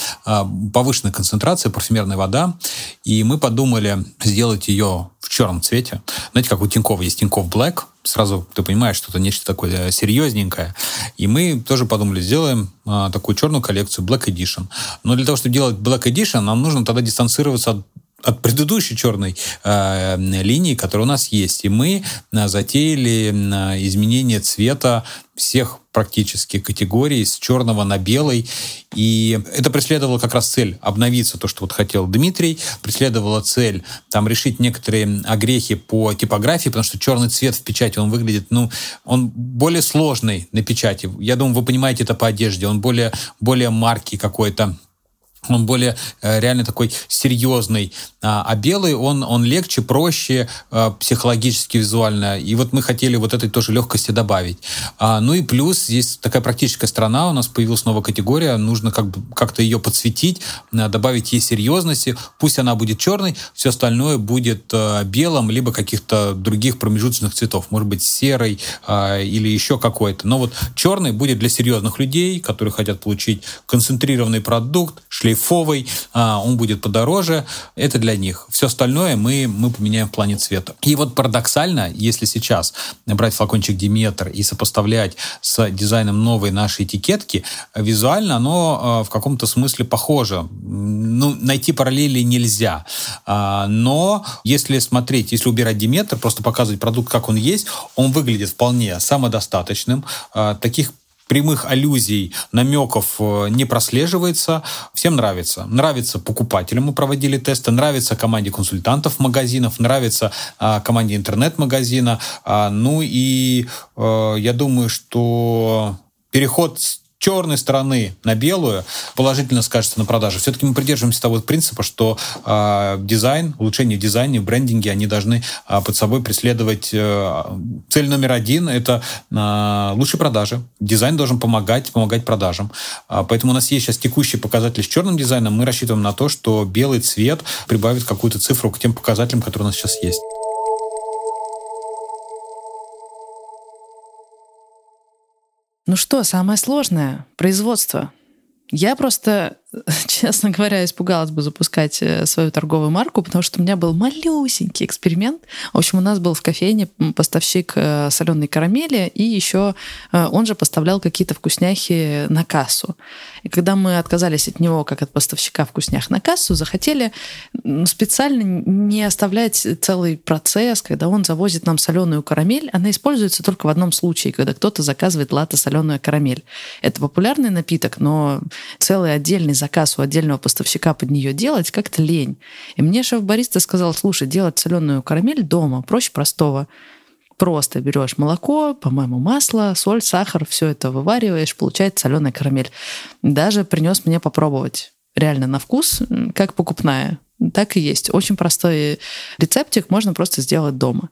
повышенной концентрации, парфюмерная вода. И мы подумали сделать ее в черном цвете. Знаете, как у Тинькова есть Тиньков Black, сразу ты понимаешь, что это нечто такое серьезненькое. И мы тоже подумали, сделаем а, такую черную коллекцию Black Edition. Но для того, чтобы делать Black Edition, нам нужно тогда дистанцироваться от от предыдущей черной э, линии, которая у нас есть. И мы э, затеяли э, изменение цвета всех практически категорий с черного на белый. И это преследовало как раз цель обновиться, то, что вот хотел Дмитрий, преследовала цель там решить некоторые огрехи по типографии, потому что черный цвет в печати, он выглядит, ну, он более сложный на печати. Я думаю, вы понимаете это по одежде, он более, более марки какой-то он более э, реально такой серьезный, а, а белый он, он легче, проще, э, психологически, визуально. И вот мы хотели вот этой тоже легкости добавить. А, ну и плюс здесь такая практическая сторона, у нас появилась новая категория, нужно как бы как-то ее подсветить, э, добавить ей серьезности, пусть она будет черной, все остальное будет белым, либо каких-то других промежуточных цветов, может быть серый или еще какой-то. Но вот черный будет для серьезных людей, которые хотят получить концентрированный продукт, шлейф шлейфовый, а, он будет подороже. Это для них. Все остальное мы, мы поменяем в плане цвета. И вот парадоксально, если сейчас брать флакончик Диметр и сопоставлять с дизайном новой нашей этикетки, визуально оно а, в каком-то смысле похоже. Ну, найти параллели нельзя. А, но если смотреть, если убирать Диметр, просто показывать продукт, как он есть, он выглядит вполне самодостаточным. Таких прямых аллюзий, намеков э, не прослеживается. Всем нравится. Нравится покупателям, мы проводили тесты, нравится команде консультантов магазинов, нравится а, команде интернет-магазина. А, ну и а, я думаю, что переход с черной стороны на белую положительно скажется на продаже. Все-таки мы придерживаемся того принципа, что э, дизайн, улучшение в дизайне, в брендинге, они должны э, под собой преследовать э, цель номер один – это э, лучшие продажи. Дизайн должен помогать, помогать продажам. Э, поэтому у нас есть сейчас текущий показатель с черным дизайном. Мы рассчитываем на то, что белый цвет прибавит какую-то цифру к тем показателям, которые у нас сейчас есть. Ну что, самое сложное — производство. Я просто честно говоря, испугалась бы запускать э, свою торговую марку, потому что у меня был малюсенький эксперимент. В общем, у нас был в кофейне поставщик э, соленой карамели, и еще э, он же поставлял какие-то вкусняхи на кассу. И когда мы отказались от него, как от поставщика вкуснях на кассу, захотели специально не оставлять целый процесс, когда он завозит нам соленую карамель. Она используется только в одном случае, когда кто-то заказывает латте соленую карамель. Это популярный напиток, но целый отдельный заказ у отдельного поставщика под нее делать, как-то лень. И мне шеф-бариста сказал, слушай, делать соленую карамель дома проще простого. Просто берешь молоко, по-моему, масло, соль, сахар, все это вывариваешь, получается соленая карамель. Даже принес мне попробовать. Реально на вкус, как покупная. Так и есть. Очень простой рецептик можно просто сделать дома.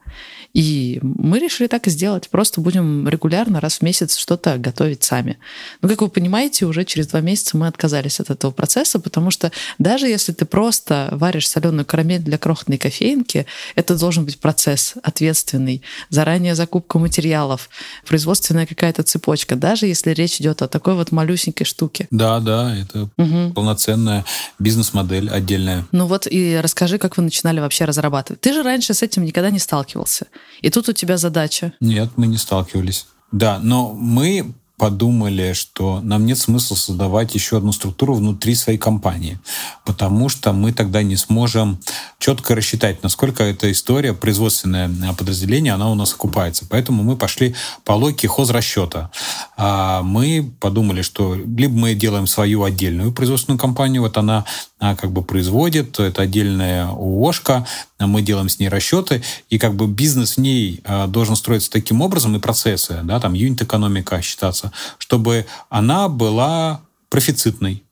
И мы решили так и сделать. Просто будем регулярно раз в месяц что-то готовить сами. Но, как вы понимаете, уже через два месяца мы отказались от этого процесса, потому что даже если ты просто варишь соленую карамель для крохотной кофейнки, это должен быть процесс ответственный. Заранее закупка материалов, производственная какая-то цепочка. Даже если речь идет о такой вот малюсенькой штуке. Да, да, это угу. полноценная бизнес-модель отдельная. Ну вот и расскажи, как вы начинали вообще разрабатывать. Ты же раньше с этим никогда не сталкивался. И тут у тебя задача. Нет, мы не сталкивались. Да, но мы подумали, что нам нет смысла создавать еще одну структуру внутри своей компании, потому что мы тогда не сможем четко рассчитать, насколько эта история, производственное подразделение, она у нас окупается. Поэтому мы пошли по логике хозрасчета. А мы подумали, что либо мы делаем свою отдельную производственную компанию, вот она а, как бы производит, это отдельная ООшка, мы делаем с ней расчеты, и как бы бизнес в ней а, должен строиться таким образом, и процессы, да, там юнит-экономика считаться, чтобы она была профицитной.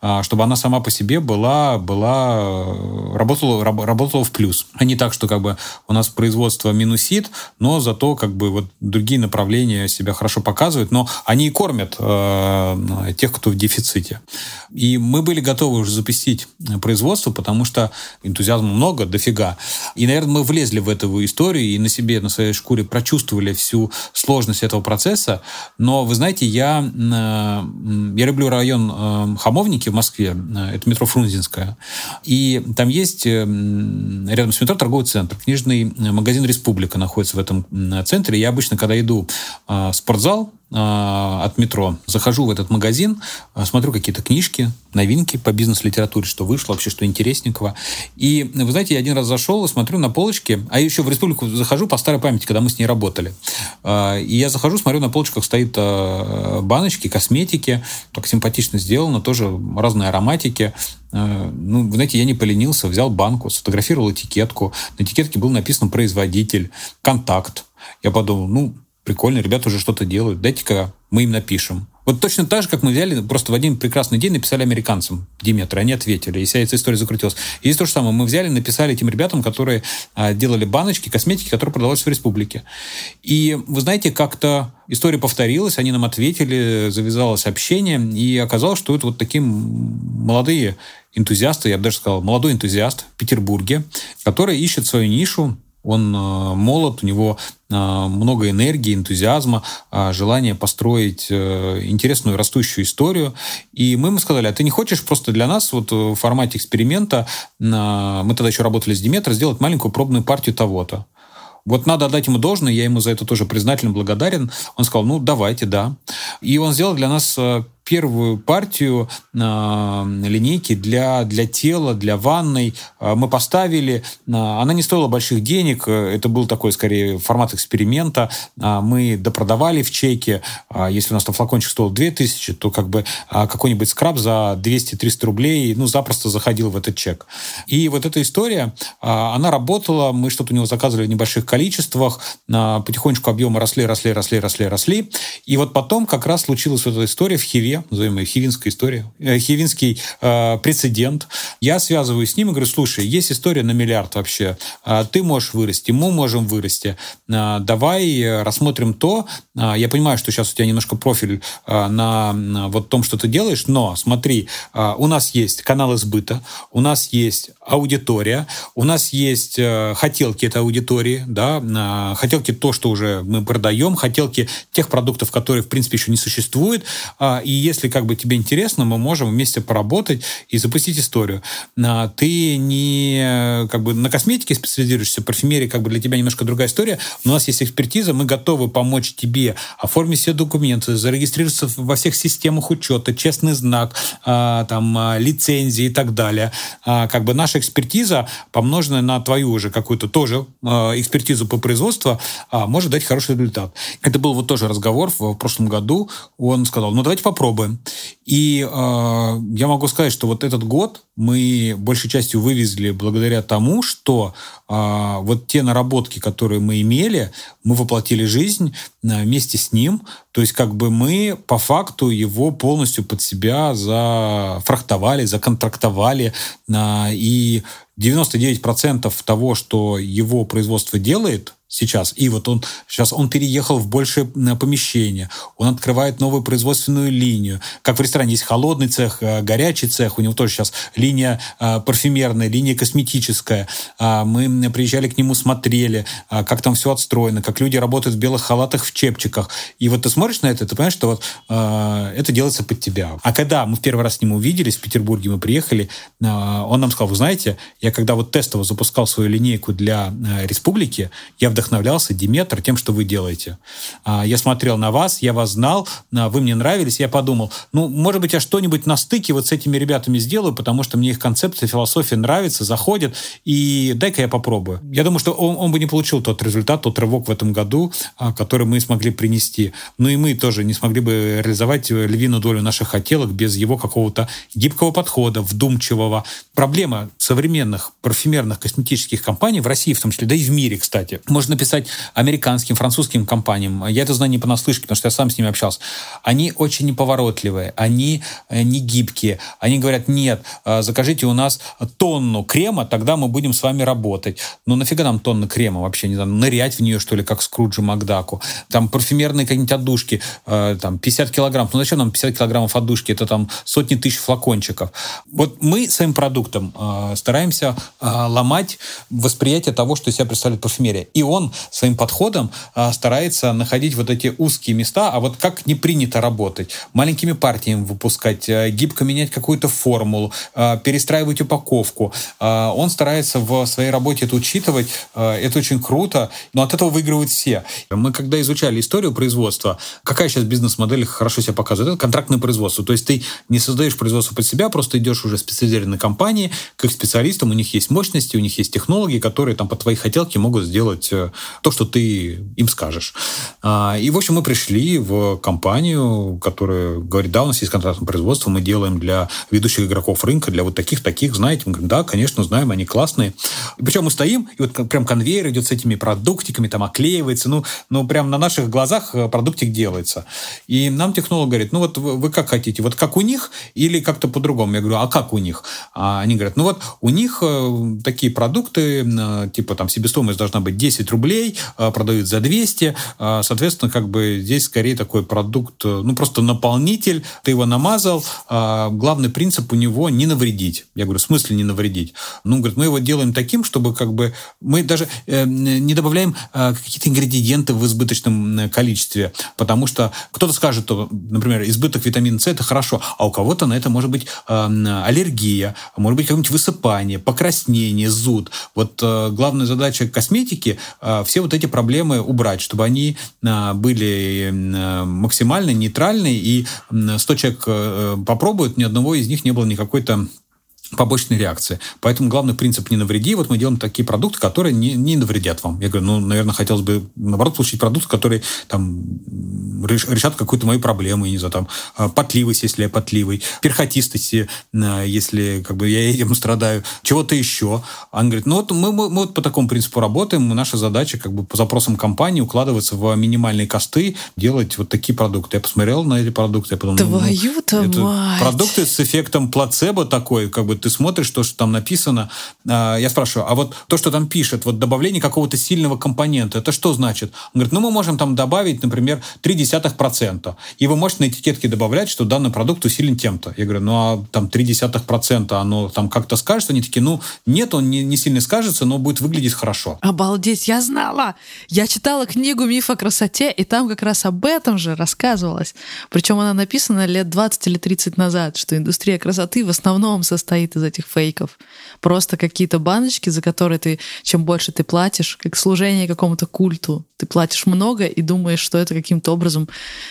А, чтобы она сама по себе была, была э, работала, работала в плюс. А не так, что как бы у нас производство минусит, но зато как бы вот другие направления себя хорошо показывают, но они и кормят э, тех, кто в дефиците. И мы были готовы уже запустить производство, потому что энтузиазма много, дофига. И, наверное, мы влезли в эту историю и на себе, на своей шкуре прочувствовали всю сложность этого процесса. Но, вы знаете, я, э, я люблю район э, Хамовники в Москве, э, это метро Фрунзенская. И там есть рядом с метро торговый центр. Книжный магазин «Республика» находится в этом центре. Я обычно, когда иду в спортзал, от метро. Захожу в этот магазин, а, смотрю какие-то книжки, новинки по бизнес-литературе, что вышло, вообще что интересненького. И, вы знаете, я один раз зашел и смотрю на полочке, а я еще в республику захожу по старой памяти, когда мы с ней работали. А, и я захожу, смотрю, на полочках стоит баночки, косметики, так симпатично сделано, тоже разные ароматики. Ну, вы знаете, я не поленился, взял банку, сфотографировал этикетку. На этикетке был написан производитель, контакт. Я подумал, ну, прикольно, ребята уже что-то делают, дайте-ка мы им напишем. Вот точно так же, как мы взяли, просто в один прекрасный день написали американцам Диметры, они ответили, и вся эта история закрутилась. И то же самое, мы взяли, написали этим ребятам, которые а, делали баночки, косметики, которые продавались в республике. И вы знаете, как-то история повторилась, они нам ответили, завязалось общение, и оказалось, что это вот такие молодые энтузиасты, я бы даже сказал, молодой энтузиаст в Петербурге, который ищет свою нишу, он э, молод, у него э, много энергии, энтузиазма, э, желания построить интересную растущую историю. И мы ему сказали, а ты не хочешь просто для нас вот в формате эксперимента, мы тогда еще работали с Диметро, сделать маленькую пробную партию того-то. Вот надо отдать ему должное, я ему за это тоже признательно благодарен. Он сказал, ну, давайте, да. И он сделал для нас первую партию э, линейки для, для тела, для ванной э, мы поставили. Э, она не стоила больших денег, это был такой, скорее, формат эксперимента. Мы допродавали в чеке. Если у нас там флакончик стоил 2000, то как бы какой-нибудь скраб за 200-300 рублей, ну, запросто заходил в этот чек. И вот эта история, она работала, мы что-то у него заказывали в небольших количествах, потихонечку объемы росли, росли, росли, росли, росли. И вот потом как раз случилась вот эта история в Хиве, назовем ее хивинская история, э, хивинский э, прецедент. Я связываю с ним и говорю, слушай, есть история на миллиард вообще. Э, ты можешь вырасти, мы можем вырасти. Э, давай рассмотрим то. Э, я понимаю, что сейчас у тебя немножко профиль э, на, вот том, что ты делаешь, но смотри, э, у нас есть канал избыта, у нас есть аудитория, у нас есть э, хотелки этой аудитории, да, э, хотелки то, что уже мы продаем, хотелки тех продуктов, которые, в принципе, еще не существуют. Э, и если как бы тебе интересно, мы можем вместе поработать и запустить историю. А, ты не как бы на косметике специализируешься, парфюмерии как бы для тебя немножко другая история, у нас есть экспертиза, мы готовы помочь тебе оформить все документы, зарегистрироваться во всех системах учета, честный знак, а, там, а, лицензии и так далее. Как бы наша экспертиза, помноженная на твою уже какую-то тоже экспертизу по производству, может дать хороший результат. Это был вот тоже разговор в прошлом году. Он сказал, ну давайте попробуем попробуем. И э, я могу сказать, что вот этот год мы большей частью вывезли благодаря тому, что э, вот те наработки, которые мы имели, мы воплотили жизнь э, вместе с ним. То есть как бы мы по факту его полностью под себя зафрахтовали, законтрактовали. Э, и 99% того, что его производство делает, сейчас. И вот он сейчас он переехал в большее помещение, он открывает новую производственную линию. Как в ресторане есть холодный цех, э, горячий цех, у него тоже сейчас линия э, парфюмерная, линия косметическая. А, мы приезжали к нему, смотрели, а, как там все отстроено, как люди работают в белых халатах, в чепчиках. И вот ты смотришь на это, ты понимаешь, что вот э, это делается под тебя. А когда мы в первый раз с ним увиделись в Петербурге, мы приехали, он нам сказал, вы знаете, я когда вот тестово запускал свою линейку для республики, я вдохновился вдохновлялся, Диметр, тем, что вы делаете. А, я смотрел на вас, я вас знал, а, вы мне нравились, я подумал, ну, может быть, я что-нибудь на стыке вот с этими ребятами сделаю, потому что мне их концепция, философия нравится, заходит, и дай-ка я попробую. Я думаю, что он, он бы не получил тот результат, тот рывок в этом году, а, который мы смогли принести. Ну и мы тоже не смогли бы реализовать львиную долю наших хотелок без его какого-то гибкого подхода, вдумчивого. Проблема современных парфюмерных косметических компаний в России, в том числе, да и в мире, кстати, можно написать американским, французским компаниям. Я это знаю не понаслышке, потому что я сам с ними общался. Они очень неповоротливые, они э, не гибкие. Они говорят, нет, э, закажите у нас тонну крема, тогда мы будем с вами работать. Ну нафига нам тонна крема вообще? Не знаю, нырять в нее, что ли, как Скруджи Макдаку. Там парфюмерные какие-нибудь отдушки, э, там 50 килограмм. Ну зачем нам 50 килограммов отдушки? Это там сотни тысяч флакончиков. Вот мы своим продуктом стараемся ломать восприятие того, что из себя представляет парфюмерия. И он своим подходом а, старается находить вот эти узкие места, а вот как не принято работать. Маленькими партиями выпускать, а, гибко менять какую-то формулу, а, перестраивать упаковку. А, он старается в своей работе это учитывать. Это очень круто, но от этого выигрывают все. Мы когда изучали историю производства, какая сейчас бизнес-модель хорошо себя показывает? Это контрактное производство. То есть ты не создаешь производство под себя, просто идешь уже в специализированные компании, к их специалистам, у них есть мощности, у них есть технологии, которые там по твоей хотелке могут сделать то, что ты им скажешь. А, и, в общем, мы пришли в компанию, которая говорит, да, у нас есть контрактное производство, мы делаем для ведущих игроков рынка, для вот таких-таких, знаете. Мы говорим, да, конечно, знаем, они классные. Причем мы стоим, и вот прям конвейер идет с этими продуктиками, там оклеивается, ну, ну прям на наших глазах э, продуктик делается. И нам технолог говорит, ну вот вы как хотите, вот как у них или как-то по-другому? Я говорю, а как у них? А они говорят, ну вот у них э, такие продукты, э, типа там себестоимость должна быть 10 рублей, продают за 200. Соответственно, как бы здесь скорее такой продукт, ну, просто наполнитель, ты его намазал. Главный принцип у него не навредить. Я говорю, в смысле не навредить? Ну, говорит, мы его делаем таким, чтобы как бы мы даже э, не добавляем какие-то ингредиенты в избыточном количестве, потому что кто-то скажет, например, избыток витамина С это хорошо, а у кого-то на это может быть аллергия, может быть какое-нибудь высыпание, покраснение, зуд. Вот э, главная задача косметики э, все вот эти проблемы убрать, чтобы они э, были максимально нейтральны, и 100 человек попробуют, ни одного из них не было никакой-то побочной реакции. Поэтому главный принцип «не навреди». Вот мы делаем такие продукты, которые не, не навредят вам. Я говорю, ну, наверное, хотелось бы, наоборот, получить продукт, который там решат какую-то мою проблему, я не знаю, там, а, потливость, если я потливый, перхотистости, а, если как бы я этим страдаю, чего-то еще. Он говорит, ну вот мы, мы, мы вот по такому принципу работаем, наша задача как бы по запросам компании укладываться в минимальные косты, делать вот такие продукты. Я посмотрел на эти продукты, я подумал, Твою-то ну, мать! Продукты с эффектом плацебо такой, как бы ты смотришь то, что там написано. А, я спрашиваю, а вот то, что там пишет, вот добавление какого-то сильного компонента, это что значит? Он говорит, ну мы можем там добавить, например, 0,3%. И вы можете на этикетке добавлять, что данный продукт усилен тем-то. Я говорю, ну а там 0,3%, оно там как-то скажется? Они такие, ну нет, он не, не сильно скажется, но будет выглядеть хорошо. Обалдеть, я знала! Я читала книгу «Миф о красоте», и там как раз об этом же рассказывалось. Причем она написана лет 20 или 30 назад, что индустрия красоты в основном состоит из этих фейков. Просто какие-то баночки, за которые ты, чем больше ты платишь, как служение какому-то культу, ты платишь много и думаешь, что это каким-то образом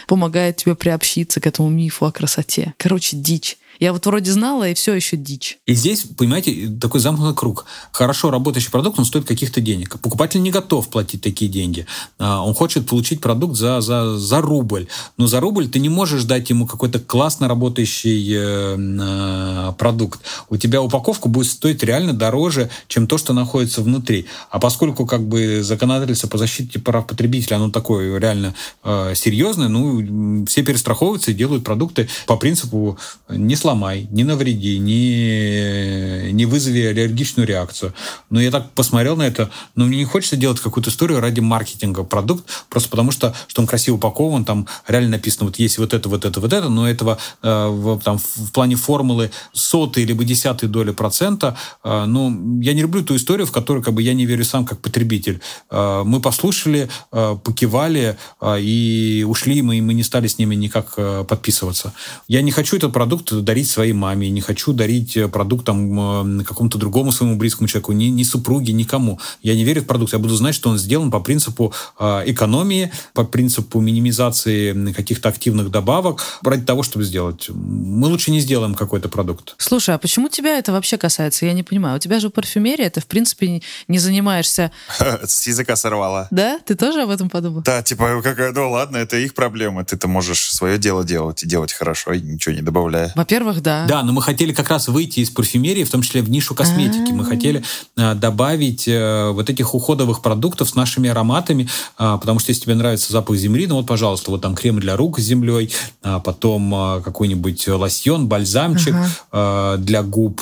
помогает тебе приобщиться к этому мифу о красоте. Короче, дичь. Я вот вроде знала, и все еще дичь. И здесь, понимаете, такой замкнутый круг. Хорошо работающий продукт, он стоит каких-то денег. Покупатель не готов платить такие деньги. А, он хочет получить продукт за, за, за рубль. Но за рубль ты не можешь дать ему какой-то классно работающий э, э, продукт. У тебя упаковка будет стоить реально дороже, чем то, что находится внутри. А поскольку как бы законодательство по защите прав потребителя, оно такое реально э, серьезное, ну, все перестраховываются и делают продукты по принципу не слабо сломай, не навреди, не, не вызови аллергичную реакцию. Но я так посмотрел на это, но мне не хочется делать какую-то историю ради маркетинга продукт, просто потому что, что он красиво упакован, там реально написано, вот есть вот это, вот это, вот это, но этого э, в, там, в плане формулы сотой либо десятой доли процента, э, ну, я не люблю ту историю, в которой как бы я не верю сам как потребитель. Э, мы послушали, э, покивали э, и ушли, мы, мы не стали с ними никак э, подписываться. Я не хочу этот продукт дарить дарить своей маме, не хочу дарить э, продукт там, э, какому-то другому своему близкому человеку, ни, ни супруге, никому. Я не верю в продукт, я буду знать, что он сделан по принципу э, экономии, по принципу минимизации каких-то активных добавок, ради того, чтобы сделать. Мы лучше не сделаем какой-то продукт. Слушай, а почему тебя это вообще касается? Я не понимаю. У тебя же парфюмерия, ты, в принципе, не занимаешься... С языка сорвала. Да? Ты тоже об этом подумал? Да, типа, какая, ну ладно, это их проблема. Ты-то можешь свое дело делать и делать хорошо, и ничего не добавляя. Во-первых, во-первых, да. Да, но мы хотели как раз выйти из парфюмерии, в том числе в нишу косметики. Мы а. хотели э, добавить э, вот этих уходовых продуктов с нашими ароматами, э, потому что если тебе нравится запах земли, ну вот, пожалуйста, вот там крем для рук с землей, а потом какой-нибудь лосьон, бальзамчик ага. для губ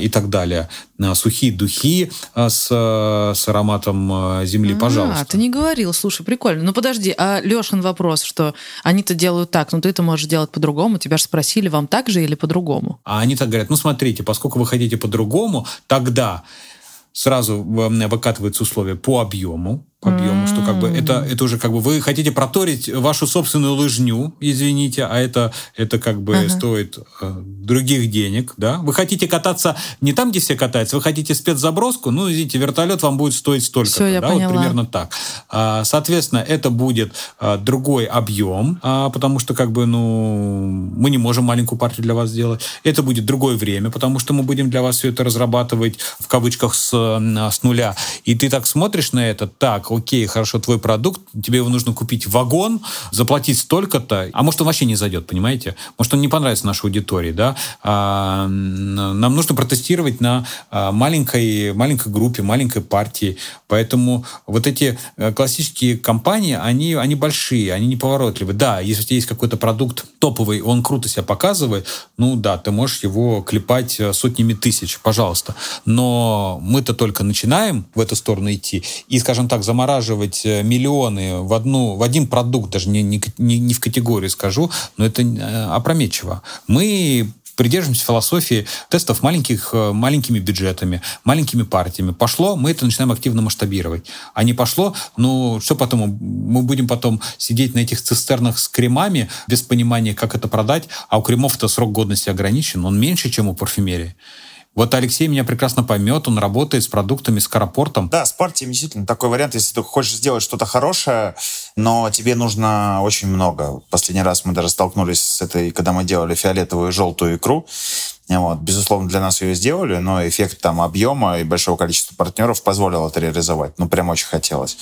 и так далее. Сухие духи с, с ароматом земли, а, пожалуйста. А, ты не говорил, слушай, прикольно. Ну подожди, а Лешин вопрос, что они-то делают так, но ты это можешь делать по-другому, тебя же спросили, вам так же или по-другому? А они так говорят, ну смотрите, поскольку вы хотите по-другому, тогда сразу выкатываются условия по объему, объему, что как бы это, это уже как бы вы хотите проторить вашу собственную лыжню, извините, а это, это как бы ага. стоит э, других денег, да? Вы хотите кататься не там, где все катаются, вы хотите спецзаброску, ну, извините, вертолет вам будет стоить столько Все, я да, поняла. вот примерно так. А, соответственно, это будет а, другой объем, а, потому что как бы, ну, мы не можем маленькую партию для вас сделать. Это будет другое время, потому что мы будем для вас все это разрабатывать в кавычках с, с нуля. И ты так смотришь на это, так, окей, хорошо, твой продукт, тебе его нужно купить вагон, заплатить столько-то, а может он вообще не зайдет, понимаете? Может он не понравится нашей аудитории, да? А, нам нужно протестировать на а, маленькой, маленькой группе, маленькой партии, поэтому вот эти э, классические компании, они, они большие, они неповоротливые. Да, если у тебя есть какой-то продукт топовый, он круто себя показывает, ну да, ты можешь его клепать э, сотнями тысяч, пожалуйста. Но мы-то только начинаем в эту сторону идти, и, скажем так, за замораживать э, миллионы в, одну, в один продукт, даже не, не, не в категорию скажу, но это э, опрометчиво. Мы придерживаемся философии тестов маленьких, э, маленькими бюджетами, маленькими партиями. Пошло, мы это начинаем активно масштабировать. А не пошло, ну, что потом? Мы будем потом сидеть на этих цистернах с кремами без понимания, как это продать, а у кремов-то срок годности ограничен, он меньше, чем у парфюмерии. Вот Алексей меня прекрасно поймет, он работает с продуктами, с карапортом. Да, с партиями действительно такой вариант, если ты хочешь сделать что-то хорошее, но тебе нужно очень много. Последний раз мы даже столкнулись с этой, когда мы делали фиолетовую и желтую икру, вот. Безусловно, для нас ее сделали, но эффект там объема и большого количества партнеров позволил это реализовать. Ну, прям очень хотелось.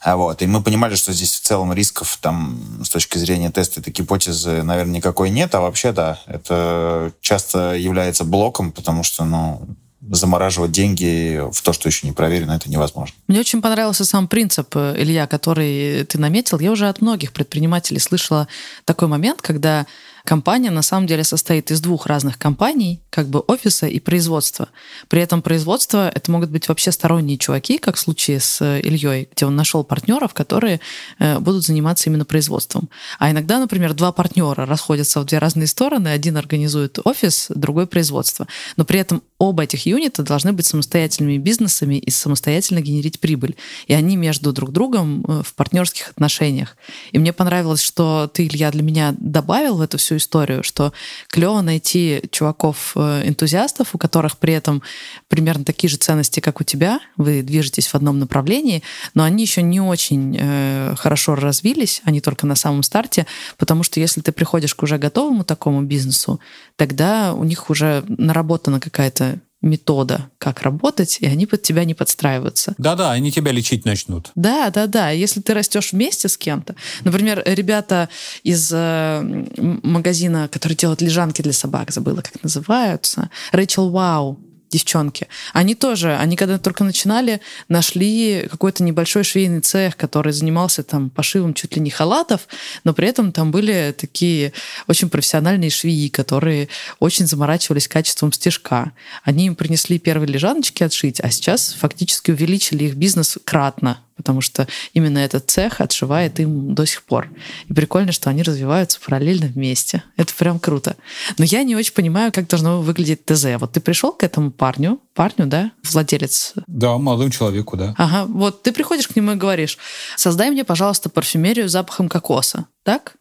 А вот. И мы понимали, что здесь в целом рисков там с точки зрения теста этой гипотезы, наверное, никакой нет. А вообще, да, это часто является блоком, потому что, ну, замораживать деньги в то, что еще не проверено, это невозможно. Мне очень понравился сам принцип, Илья, который ты наметил. Я уже от многих предпринимателей слышала такой момент, когда Компания на самом деле состоит из двух разных компаний, как бы офиса и производства. При этом производство это могут быть вообще сторонние чуваки, как в случае с э, Ильей, где он нашел партнеров, которые э, будут заниматься именно производством. А иногда, например, два партнера расходятся в две разные стороны, один организует офис, другой производство. Но при этом оба этих юнита должны быть самостоятельными бизнесами и самостоятельно генерить прибыль. И они между друг другом э, в партнерских отношениях. И мне понравилось, что ты, Илья, для меня добавил в эту всю всю историю, что клево найти чуваков-энтузиастов, у которых при этом примерно такие же ценности, как у тебя, вы движетесь в одном направлении, но они еще не очень э, хорошо развились, они только на самом старте, потому что если ты приходишь к уже готовому такому бизнесу, тогда у них уже наработана какая-то метода, как работать, и они под тебя не подстраиваются. Да-да, они тебя лечить начнут. Да, да, да. Если ты растешь вместе с кем-то, например, ребята из э, магазина, который делают лежанки для собак, забыла, как называются, Рэйчел Вау, девчонки, они тоже, они когда только начинали, нашли какой-то небольшой швейный цех, который занимался там пошивом чуть ли не халатов, но при этом там были такие очень профессиональные швеи, которые очень заморачивались качеством стежка. Они им принесли первые лежаночки отшить, а сейчас фактически увеличили их бизнес кратно потому что именно этот цех отшивает им до сих пор. И прикольно, что они развиваются параллельно вместе. Это прям круто. Но я не очень понимаю, как должно выглядеть ТЗ. Вот ты пришел к этому парню, парню, да, владелец? Да, молодому человеку, да. Ага, вот ты приходишь к нему и говоришь, создай мне, пожалуйста, парфюмерию с запахом кокоса, так?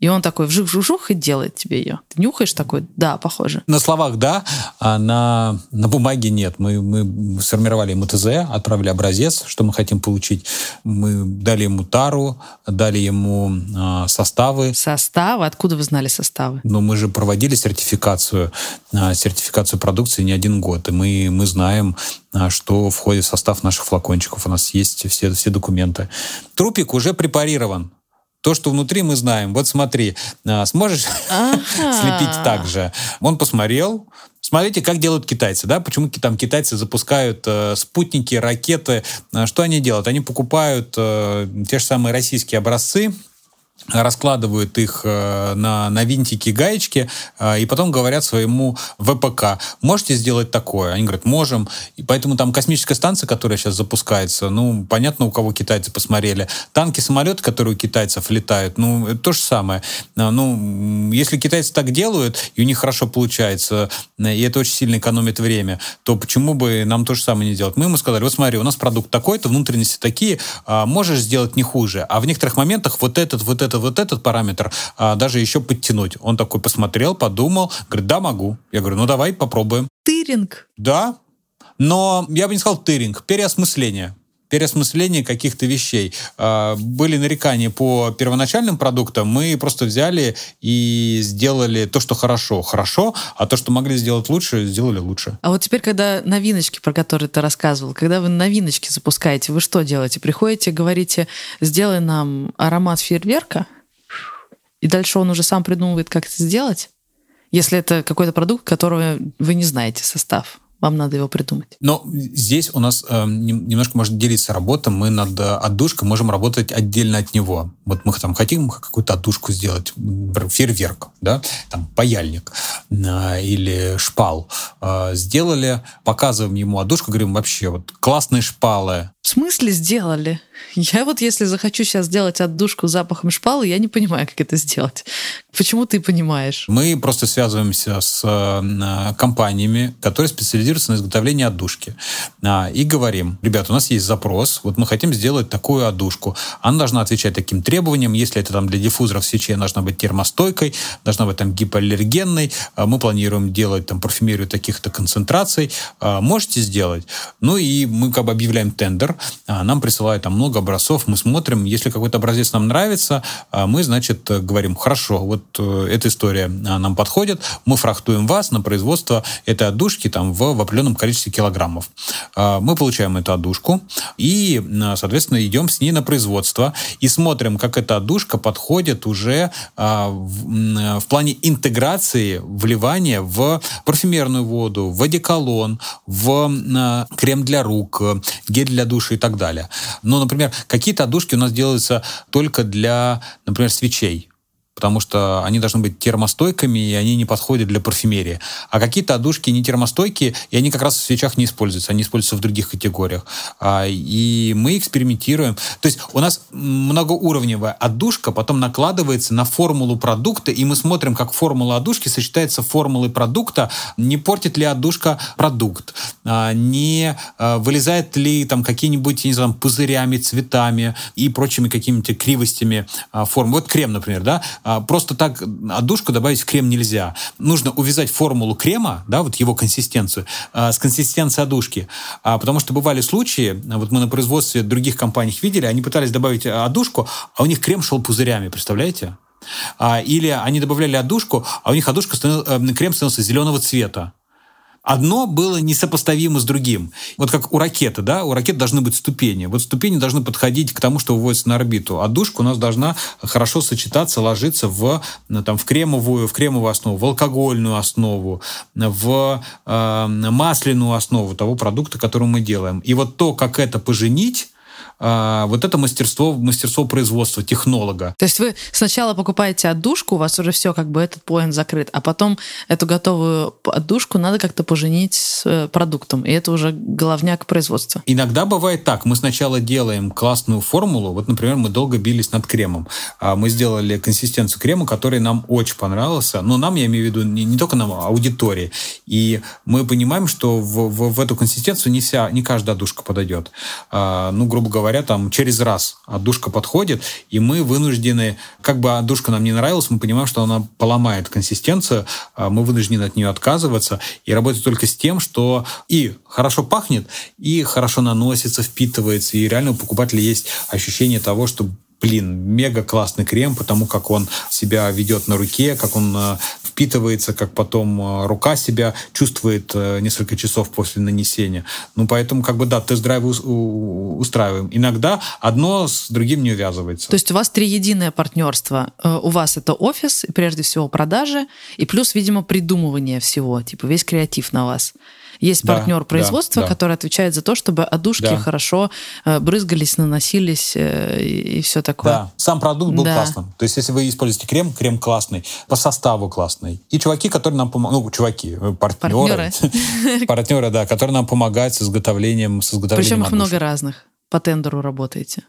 И он такой вжух-вжух и делает тебе ее. Ты нюхаешь такой? Да, похоже. На словах да, а на, на бумаге нет. Мы, мы сформировали МТЗ, отправили образец, что мы хотим получить. Мы дали ему тару, дали ему а, составы. Составы? Откуда вы знали составы? Ну, мы же проводили сертификацию, а, сертификацию продукции не один год. И мы, мы знаем, а, что входит в состав наших флакончиков. У нас есть все, все документы. Трупик уже препарирован то, что внутри мы знаем. Вот смотри, а, сможешь слепить так же? Он посмотрел, Смотрите, как делают китайцы, да? Почему там китайцы запускают э, спутники, ракеты? А, что они делают? Они покупают э, те же самые российские образцы, раскладывают их э, на, на винтики, гаечки, э, и потом говорят своему ВПК, можете сделать такое? Они говорят, можем. И поэтому там космическая станция, которая сейчас запускается, ну, понятно, у кого китайцы посмотрели. Танки, самолеты, которые у китайцев летают, ну, это то же самое. Э, ну, если китайцы так делают, и у них хорошо получается, и это очень сильно экономит время, то почему бы нам то же самое не делать? Мы ему сказали, вот смотри, у нас продукт такой-то, внутренности такие, а можешь сделать не хуже. А в некоторых моментах вот этот, вот этот, вот этот параметр а, даже еще подтянуть. Он такой посмотрел, подумал, говорит, да, могу. Я говорю, ну давай попробуем. Тыринг. Да, но я бы не сказал тыринг, переосмысление переосмысление каких-то вещей. А, были нарекания по первоначальным продуктам, мы просто взяли и сделали то, что хорошо, хорошо, а то, что могли сделать лучше, сделали лучше. А вот теперь, когда новиночки, про которые ты рассказывал, когда вы новиночки запускаете, вы что делаете? Приходите, говорите, сделай нам аромат фейерверка, и дальше он уже сам придумывает, как это сделать? Если это какой-то продукт, которого вы не знаете состав. Вам надо его придумать. Но здесь у нас э, немножко может делиться работа. Мы над э, отдушкой можем работать отдельно от него. Вот мы там хотим какую-то отдушку сделать, фейерверк, да, там паяльник э, или шпал. Э, сделали, показываем ему отдушку, говорим, вообще вот классные шпалы, В смысле сделали? Я вот если захочу сейчас сделать отдушку запахом шпалы, я не понимаю, как это сделать. Почему ты понимаешь? Мы просто связываемся с э, компаниями, которые специализируются на изготовлении отдушки. А, и говорим, ребята, у нас есть запрос, вот мы хотим сделать такую отдушку. Она должна отвечать таким требованиям. Если это там для диффузоров свечей, должна быть термостойкой, должна быть там гипоаллергенной. А мы планируем делать там парфюмерию таких-то концентраций. А, можете сделать? Ну и мы как бы объявляем тендер. Нам присылают там много образцов, мы смотрим. Если какой-то образец нам нравится, мы, значит, говорим, хорошо, вот э, эта история а, нам подходит, мы фрахтуем вас на производство этой отдушки там в, в определенном количестве килограммов. А, мы получаем эту отдушку и, а, соответственно, идем с ней на производство и смотрим, как эта отдушка подходит уже в, в плане интеграции, вливания в парфюмерную воду, в одеколон, в крем для рук, гель для души и так далее. Но, например, какие-то отдушки у нас делаются только для, например, свечей потому что они должны быть термостойкими, и они не подходят для парфюмерии. А какие-то одушки не термостойкие, и они как раз в свечах не используются, они используются в других категориях. А, и мы экспериментируем. То есть у нас многоуровневая отдушка потом накладывается на формулу продукта, и мы смотрим, как формула отдушки сочетается с формулой продукта, не портит ли отдушка продукт, а, не а, вылезает ли там какие-нибудь, не знаю, пузырями, цветами и прочими какими-то кривостями формы. Вот крем, например, да, просто так отдушку добавить в крем нельзя. Нужно увязать формулу крема, да, вот его консистенцию, а, с консистенцией отдушки. А, потому что бывали случаи, вот мы на производстве других компаний видели, они пытались добавить отдушку, а у них крем шел пузырями, представляете? Или они добавляли отдушку, а у них становилась, э, крем становился зеленого цвета. Одно было несопоставимо с другим. Вот как у ракеты, да, у ракет должны быть ступени. Вот ступени должны подходить к тому, что выводится на орбиту. А душка у нас должна хорошо сочетаться, ложиться в, там, в кремовую, в кремовую основу, в алкогольную основу, в э, масляную основу того продукта, который мы делаем. И вот то, как это поженить, а, вот это мастерство, мастерство производства технолога. То есть вы сначала покупаете отдушку, у вас уже все как бы этот поинт закрыт, а потом эту готовую отдушку надо как-то поженить с э, продуктом, и это уже головняк производства. Иногда бывает так, мы сначала делаем классную формулу, вот, например, мы долго бились над кремом, а мы сделали консистенцию крема, который нам очень понравился, но нам, я имею в виду, не, не только нам, а аудитории, и мы понимаем, что в, в, в эту консистенцию не вся, не каждая отдушка подойдет. А, ну, грубо говоря, говоря, там через раз отдушка подходит, и мы вынуждены, как бы отдушка нам не нравилась, мы понимаем, что она поломает консистенцию, а мы вынуждены от нее отказываться и работать только с тем, что и хорошо пахнет, и хорошо наносится, впитывается, и реально у покупателя есть ощущение того, что блин, мега классный крем, потому как он себя ведет на руке, как он э, впитывается, как потом э, рука себя чувствует э, несколько часов после нанесения. Ну, поэтому, как бы, да, тест-драйвы устраиваем. Иногда одно с другим не увязывается. То есть у вас три единое партнерство. У вас это офис, прежде всего продажи, и плюс, видимо, придумывание всего, типа весь креатив на вас. Есть да, партнер производства, да, да. который отвечает за то, чтобы одушки да. хорошо э, брызгались, наносились э, и все такое. Да, сам продукт был да. классным. То есть, если вы используете крем, крем классный, по составу классный. И чуваки, которые нам помогают, ну, чуваки, э, партнеры, партнеры, партнеры, да, которые нам помогают с изготовлением, с изготовлением Причем их много разных. По тендеру работаете.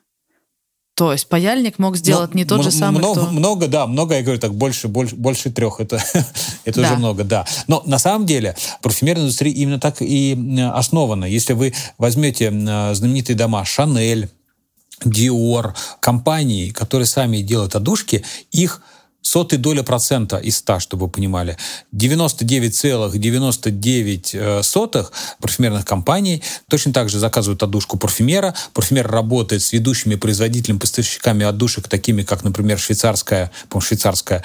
То есть паяльник мог сделать Но, не тот же самый, много, кто... Много, да, много, я говорю так, больше, больше, больше трех, это, это да. уже много, да. Но на самом деле парфюмерная индустрия именно так и основана. Если вы возьмете знаменитые дома Шанель, Dior, компании, которые сами делают одушки, их сотый доля процента из 100, чтобы вы понимали. 99,99 сотых парфюмерных компаний точно так же заказывают отдушку парфюмера. Парфюмер работает с ведущими производителями, поставщиками отдушек, такими как, например, швейцарская, по швейцарская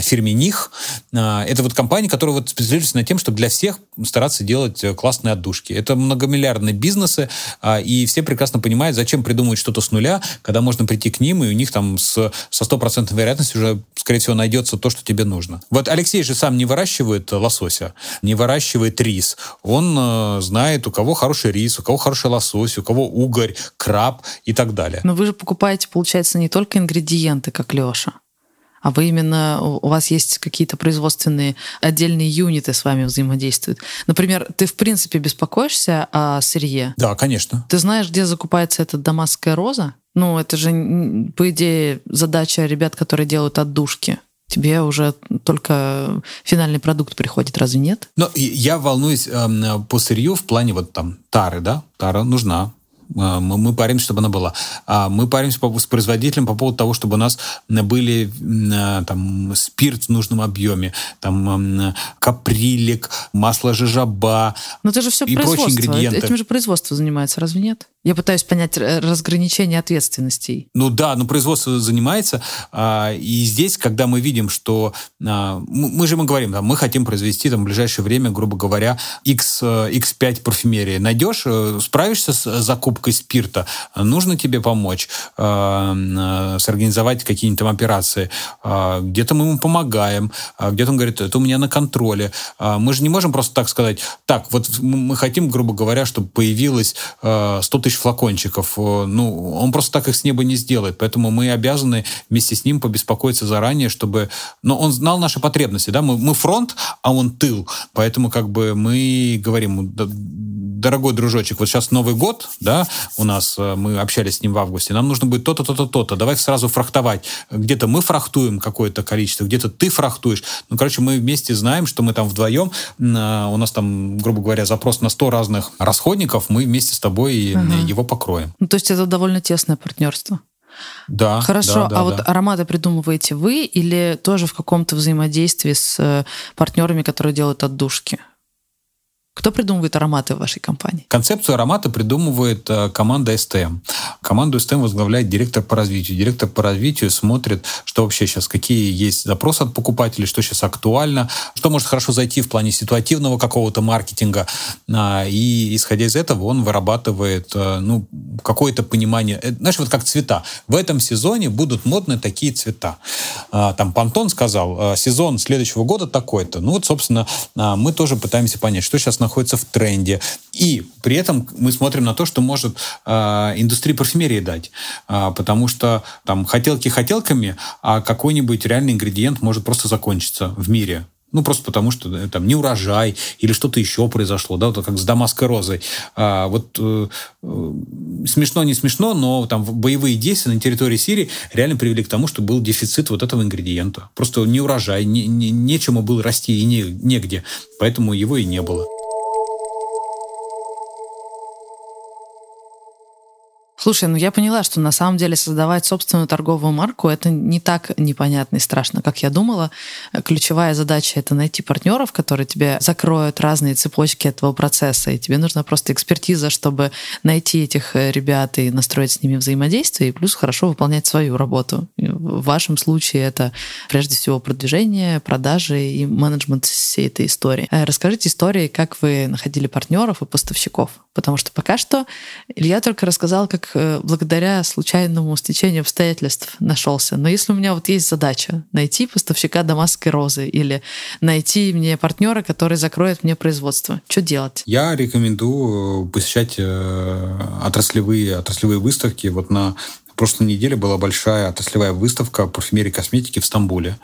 фирме Них. А, это вот компания, которая вот специализируется на тем, чтобы для всех стараться делать э, классные отдушки. Это многомиллиардные бизнесы, а, и все прекрасно понимают, зачем придумывать что-то с нуля, когда можно прийти к ним, и у них там с, со стопроцентной вероятностью уже скорее всего, найдется то, что тебе нужно. Вот Алексей же сам не выращивает лосося, не выращивает рис. Он э, знает, у кого хороший рис, у кого хороший лосось, у кого угорь, краб и так далее. Но вы же покупаете, получается, не только ингредиенты, как Леша, а вы именно, у вас есть какие-то производственные отдельные юниты с вами взаимодействуют. Например, ты в принципе беспокоишься о сырье? Да, конечно. Ты знаешь, где закупается эта дамасская роза? Ну, это же, по идее, задача ребят, которые делают отдушки тебе уже только финальный продукт приходит, разве нет? Но я волнуюсь э, по сырью в плане вот там тары, да? Тара нужна, мы, мы паримся, чтобы она была. А мы паримся с производителем по поводу того, чтобы у нас были а, там спирт в нужном объеме, там каприлик, масло жижаба Но это же все и прочие ингредиенты. Этим же производство занимается, разве нет? Я пытаюсь понять разграничение ответственностей. Ну да, но производство занимается. И здесь, когда мы видим, что мы же мы говорим, да, мы хотим произвести там, в ближайшее время, грубо говоря, X, X5 парфюмерии. Найдешь, э, справишься с закупкой спирта, нужно тебе помочь, сорганизовать какие-нибудь там операции. Где-то мы ему помогаем, где-то он говорит, это у меня на контроле. Мы же не можем просто так сказать, так, вот мы хотим, грубо говоря, чтобы появилось 100 тысяч флакончиков. Э, ну, он просто так их с неба не сделает. Поэтому мы обязаны вместе с ним побеспокоиться заранее, чтобы... Но он знал наши потребности, да? Мы, мы фронт, а он тыл. Поэтому как бы мы говорим, дорогой дружочек, вот сейчас Новый год, да, у нас, э, мы общались с ним в августе, нам нужно будет то-то, то-то, то-то, давай сразу фрахтовать. Где-то мы фрахтуем какое-то количество, где-то ты фрахтуешь. Ну, короче, мы вместе знаем, что мы там вдвоем, э, у нас там, грубо говоря, запрос на 100 разных расходников, мы вместе с тобой ага. его покроем. Ну, то есть это довольно тесное партнерство. Да. Хорошо. Да, да, а да. вот ароматы придумываете вы или тоже в каком-то взаимодействии с э, партнерами, которые делают отдушки? Кто придумывает ароматы в вашей компании? Концепцию аромата придумывает э, команда STM. Команду STM возглавляет директор по развитию. Директор по развитию смотрит, что вообще сейчас, какие есть запросы от покупателей, что сейчас актуально, что может хорошо зайти в плане ситуативного какого-то маркетинга. А, и исходя из этого он вырабатывает э, ну, какое-то понимание. Э, знаешь, вот как цвета. В этом сезоне будут модны такие цвета. А, там Пантон сказал, сезон следующего года такой-то. Ну вот, собственно, а, мы тоже пытаемся понять, что сейчас находится в тренде. И при этом мы смотрим на то, что может э, индустрия парфюмерии дать. Э, потому что там хотелки хотелками, а какой-нибудь реальный ингредиент может просто закончиться в мире. Ну, просто потому что э, там не урожай или что-то еще произошло, да, вот как с Дамасской розой. А, вот э, э, смешно, не смешно, но там боевые действия на территории Сирии реально привели к тому, что был дефицит вот этого ингредиента. Просто не урожай, не, не, нечему было расти и не, негде, поэтому его и не было. Слушай, ну я поняла, что на самом деле создавать собственную торговую марку это не так непонятно и страшно, как я думала. Ключевая задача это найти партнеров, которые тебе закроют разные цепочки этого процесса, и тебе нужна просто экспертиза, чтобы найти этих э, ребят и настроить с ними взаимодействие, и плюс хорошо выполнять свою работу. В вашем случае это прежде всего продвижение, продажи и менеджмент всей этой истории. Э, расскажите истории, как вы находили партнеров и поставщиков, потому что пока что Илья только рассказал, как благодаря случайному стечению обстоятельств нашелся. Но если у меня вот есть задача найти поставщика дамасской розы или найти мне партнера, который закроет мне производство, что делать? Я рекомендую посещать э, отраслевые, отраслевые выставки. Вот на прошлой неделе была большая отраслевая выставка парфюмерии и косметики в Стамбуле.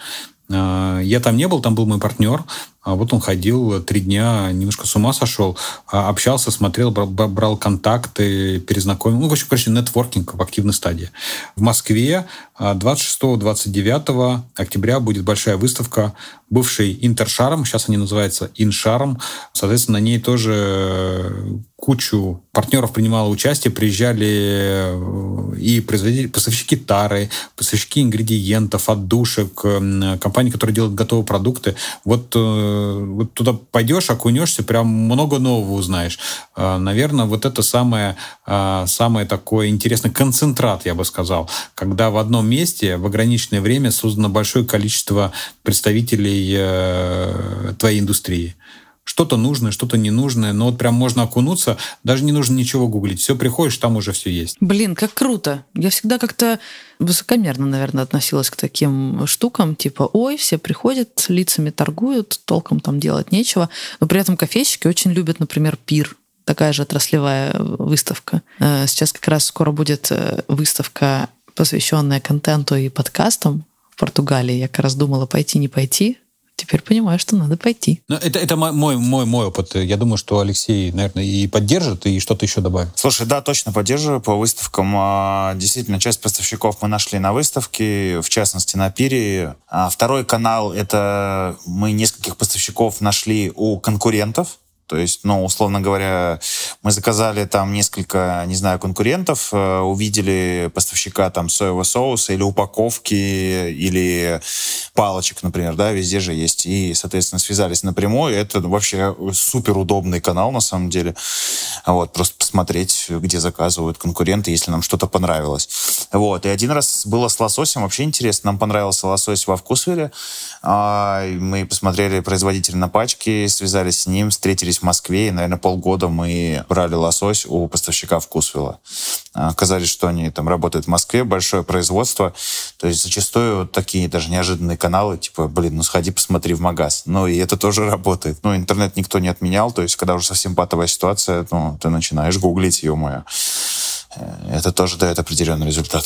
Э, я там не был, там был мой партнер. А вот он ходил три дня, немножко с ума сошел, а общался, смотрел, брал контакты, перезнакомил. Ну, в общем, короче, нетворкинг в активной стадии. В Москве 26-29 а, октября будет большая выставка, бывший Интершаром, сейчас они называются Иншаром. Соответственно, на ней тоже кучу партнеров принимало участие, приезжали э, и производители, поставщики тары, поставщики ингредиентов, отдушек, компании, которые делают готовые продукты. Вот э, вот туда пойдешь, окунешься, прям много нового узнаешь. А, наверное, вот это самое, а, самое такое интересное концентрат, я бы сказал, когда в одном месте в ограниченное время создано большое количество представителей э, твоей индустрии что-то нужное, что-то ненужное, но вот прям можно окунуться, даже не нужно ничего гуглить. Все приходишь, там уже все есть. Блин, как круто. Я всегда как-то высокомерно, наверное, относилась к таким штукам, типа, ой, все приходят, лицами торгуют, толком там делать нечего. Но при этом кофейщики очень любят, например, пир такая же отраслевая выставка. Э, сейчас как раз скоро будет э, выставка, посвященная контенту и подкастам Португалии. Я как раз думала, пойти, не пойти. Теперь понимаю, что надо пойти. Но это, это мой, мой, мой опыт. Я думаю, что Алексей, наверное, и поддержит, и что-то еще добавит. Слушай, да, точно поддерживаю по выставкам. А, действительно, часть поставщиков мы нашли на выставке, в частности, на Пире. А второй канал — это мы нескольких поставщиков нашли у конкурентов. То есть, ну, условно говоря, мы заказали там несколько, не знаю, конкурентов, э, увидели поставщика там соевого соуса или упаковки, или палочек, например, да, везде же есть. И, соответственно, связались напрямую. Это вообще супер удобный канал, на самом деле. Вот, просто посмотреть, где заказывают конкуренты, если нам что-то понравилось. Вот, и один раз было с лососем, вообще интересно. Нам понравился лосось во Вкусвилле. А, мы посмотрели производителя на пачке, связались с ним, встретились в Москве, и, наверное, полгода мы брали лосось у поставщика Вкусвилла. Оказались, что они там работают в Москве, большое производство. То есть зачастую такие даже неожиданные каналы, типа, блин, ну сходи, посмотри в магаз. Ну, и это тоже работает. Ну, интернет никто не отменял, то есть когда уже совсем патовая ситуация, ну, ты начинаешь гуглить, ее мое Это тоже дает определенный результат.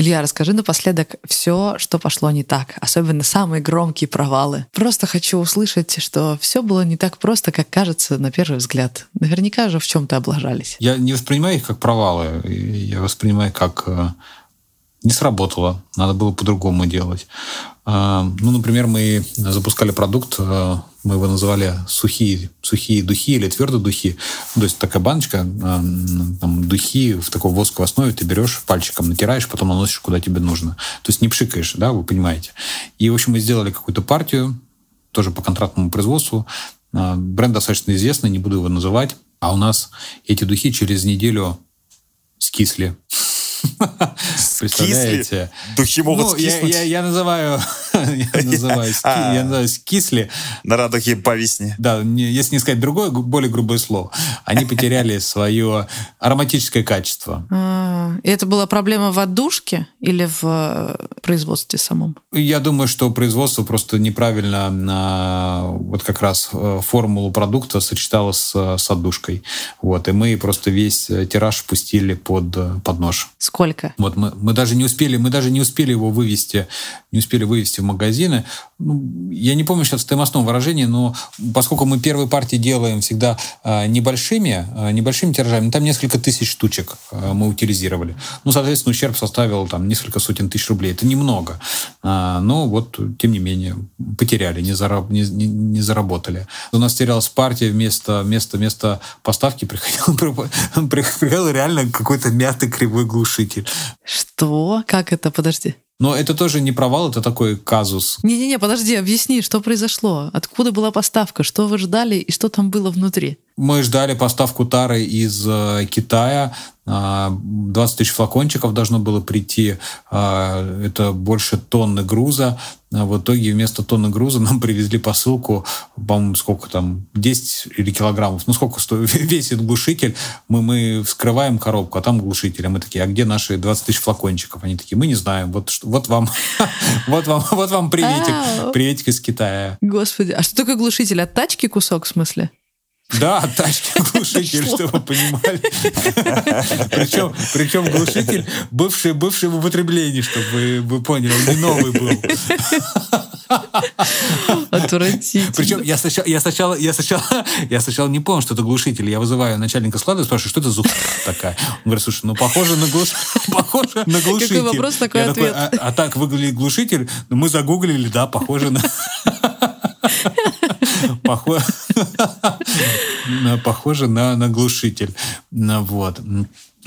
Илья, расскажи напоследок все, что пошло не так, особенно самые громкие провалы. Просто хочу услышать, что все было не так просто, как кажется на первый взгляд. Наверняка же в чем-то облажались. Я не воспринимаю их как провалы, я воспринимаю как э, не сработало, надо было по-другому делать. А, ну, например, мы запускали продукт, э, мы его называли сухие, сухие духи или твердые духи. То есть такая баночка, э, там, духи в такой восковой основе ты берешь, пальчиком натираешь, потом наносишь куда тебе нужно. То есть не пшикаешь, да, вы понимаете. И, в общем, мы сделали какую-то партию, тоже по контрактному производству. А, бренд достаточно известный, не буду его называть. А у нас эти духи через неделю скисли. Представляете? Духи могут ну, скиснуть. Я, я, я называю, я называю, ски, а. я называю скисли. На радуге по весне. Да, если не сказать другое, более грубое слово. Они потеряли свое ароматическое качество. А, и это была проблема в отдушке или в э, производстве самом? Я думаю, что производство просто неправильно на вот как раз э, формулу продукта сочетало с, с отдушкой. Вот, и мы просто весь тираж пустили под, под нож. Сколько? Вот мы, мы даже не успели, мы даже не успели его вывести, не успели вывести в магазины. Ну, я не помню сейчас стоимостного выражения, но поскольку мы первые партии делаем всегда э, небольшими, э, небольшими тиражами, там несколько тысяч штучек э, мы утилизировали. Ну, соответственно, ущерб составил там несколько сотен тысяч рублей. Это немного. Э, но вот, тем не менее, потеряли, не, зараб, не, не, не заработали. У нас терялась партия вместо, вместо, вместо поставки приходил, реально какой-то мятый кривой глушитель. Что? Как это? Подожди. Но это тоже не провал, это такой казус. Не-не-не, подожди, объясни, что произошло? Откуда была поставка? Что вы ждали и что там было внутри? Мы ждали поставку тары из э, Китая. 20 а, тысяч флакончиков должно было прийти. А, это больше тонны груза. А в итоге вместо тонны груза нам привезли посылку, по-моему, сколько там, 10 или килограммов. Ну, сколько стоит, весит глушитель. Мы, мы вскрываем коробку, а там глушитель. А мы такие, а где наши 20 тысяч флакончиков? Они такие, мы не знаем. Вот, вот вам, вот вам, вот вам приветик, приветик из Китая. Господи, а что такое глушитель? От тачки кусок, в смысле? Да, тачки глушитель, чтобы вы понимали. Причем, причем глушитель бывший, бывший в употреблении, чтобы вы, вы поняли, он не новый был. Отвратительно. Причем я сначала, я сначала, я сначала, я сначала не понял, что это глушитель. Я вызываю начальника склада и спрашиваю, что это за такая? Он говорит, слушай, ну похоже на, глуш... похоже на глушитель. Какой вопрос, такой я ответ. Такой, а, а так выглядит глушитель? Ну, мы загуглили, да, похоже на... Похоже, на, глушитель. Вот.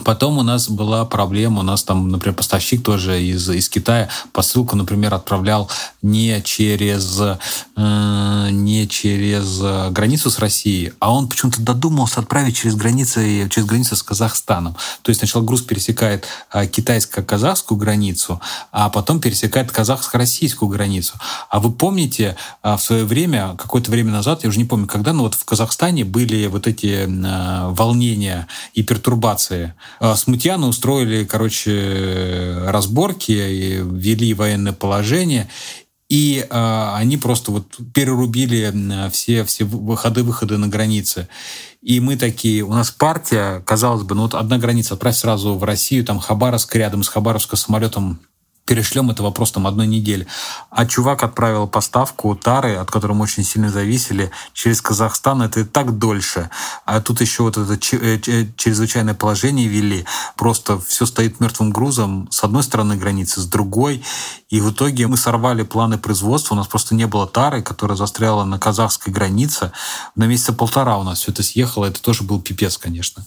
Потом у нас была проблема, у нас там, например, поставщик тоже из, из Китая посылку, например, отправлял не через, э, не через границу с Россией, а он почему-то додумался отправить через границу, через границу с Казахстаном. То есть сначала груз пересекает э, китайско-казахскую границу, а потом пересекает казахско-российскую границу. А вы помните, э, в свое время, какое-то время назад, я уже не помню, когда, но вот в Казахстане были вот эти э, волнения и пертурбации смутьяны устроили, короче, разборки, и ввели военное положение. И э, они просто вот перерубили все, все выходы-выходы на границе. И мы такие, у нас партия, казалось бы, ну вот одна граница, отправь сразу в Россию, там Хабаровск рядом с Хабаровска самолетом перешлем это вопрос там одной недели. А чувак отправил поставку тары, от которой мы очень сильно зависели, через Казахстан. Это и так дольше. А тут еще вот это э, чрезвычайное положение ввели. Просто все стоит мертвым грузом с одной стороны границы, с другой. И в итоге мы сорвали планы производства. У нас просто не было тары, которая застряла на казахской границе. На месяца полтора у нас все это съехало. Это тоже был пипец, конечно.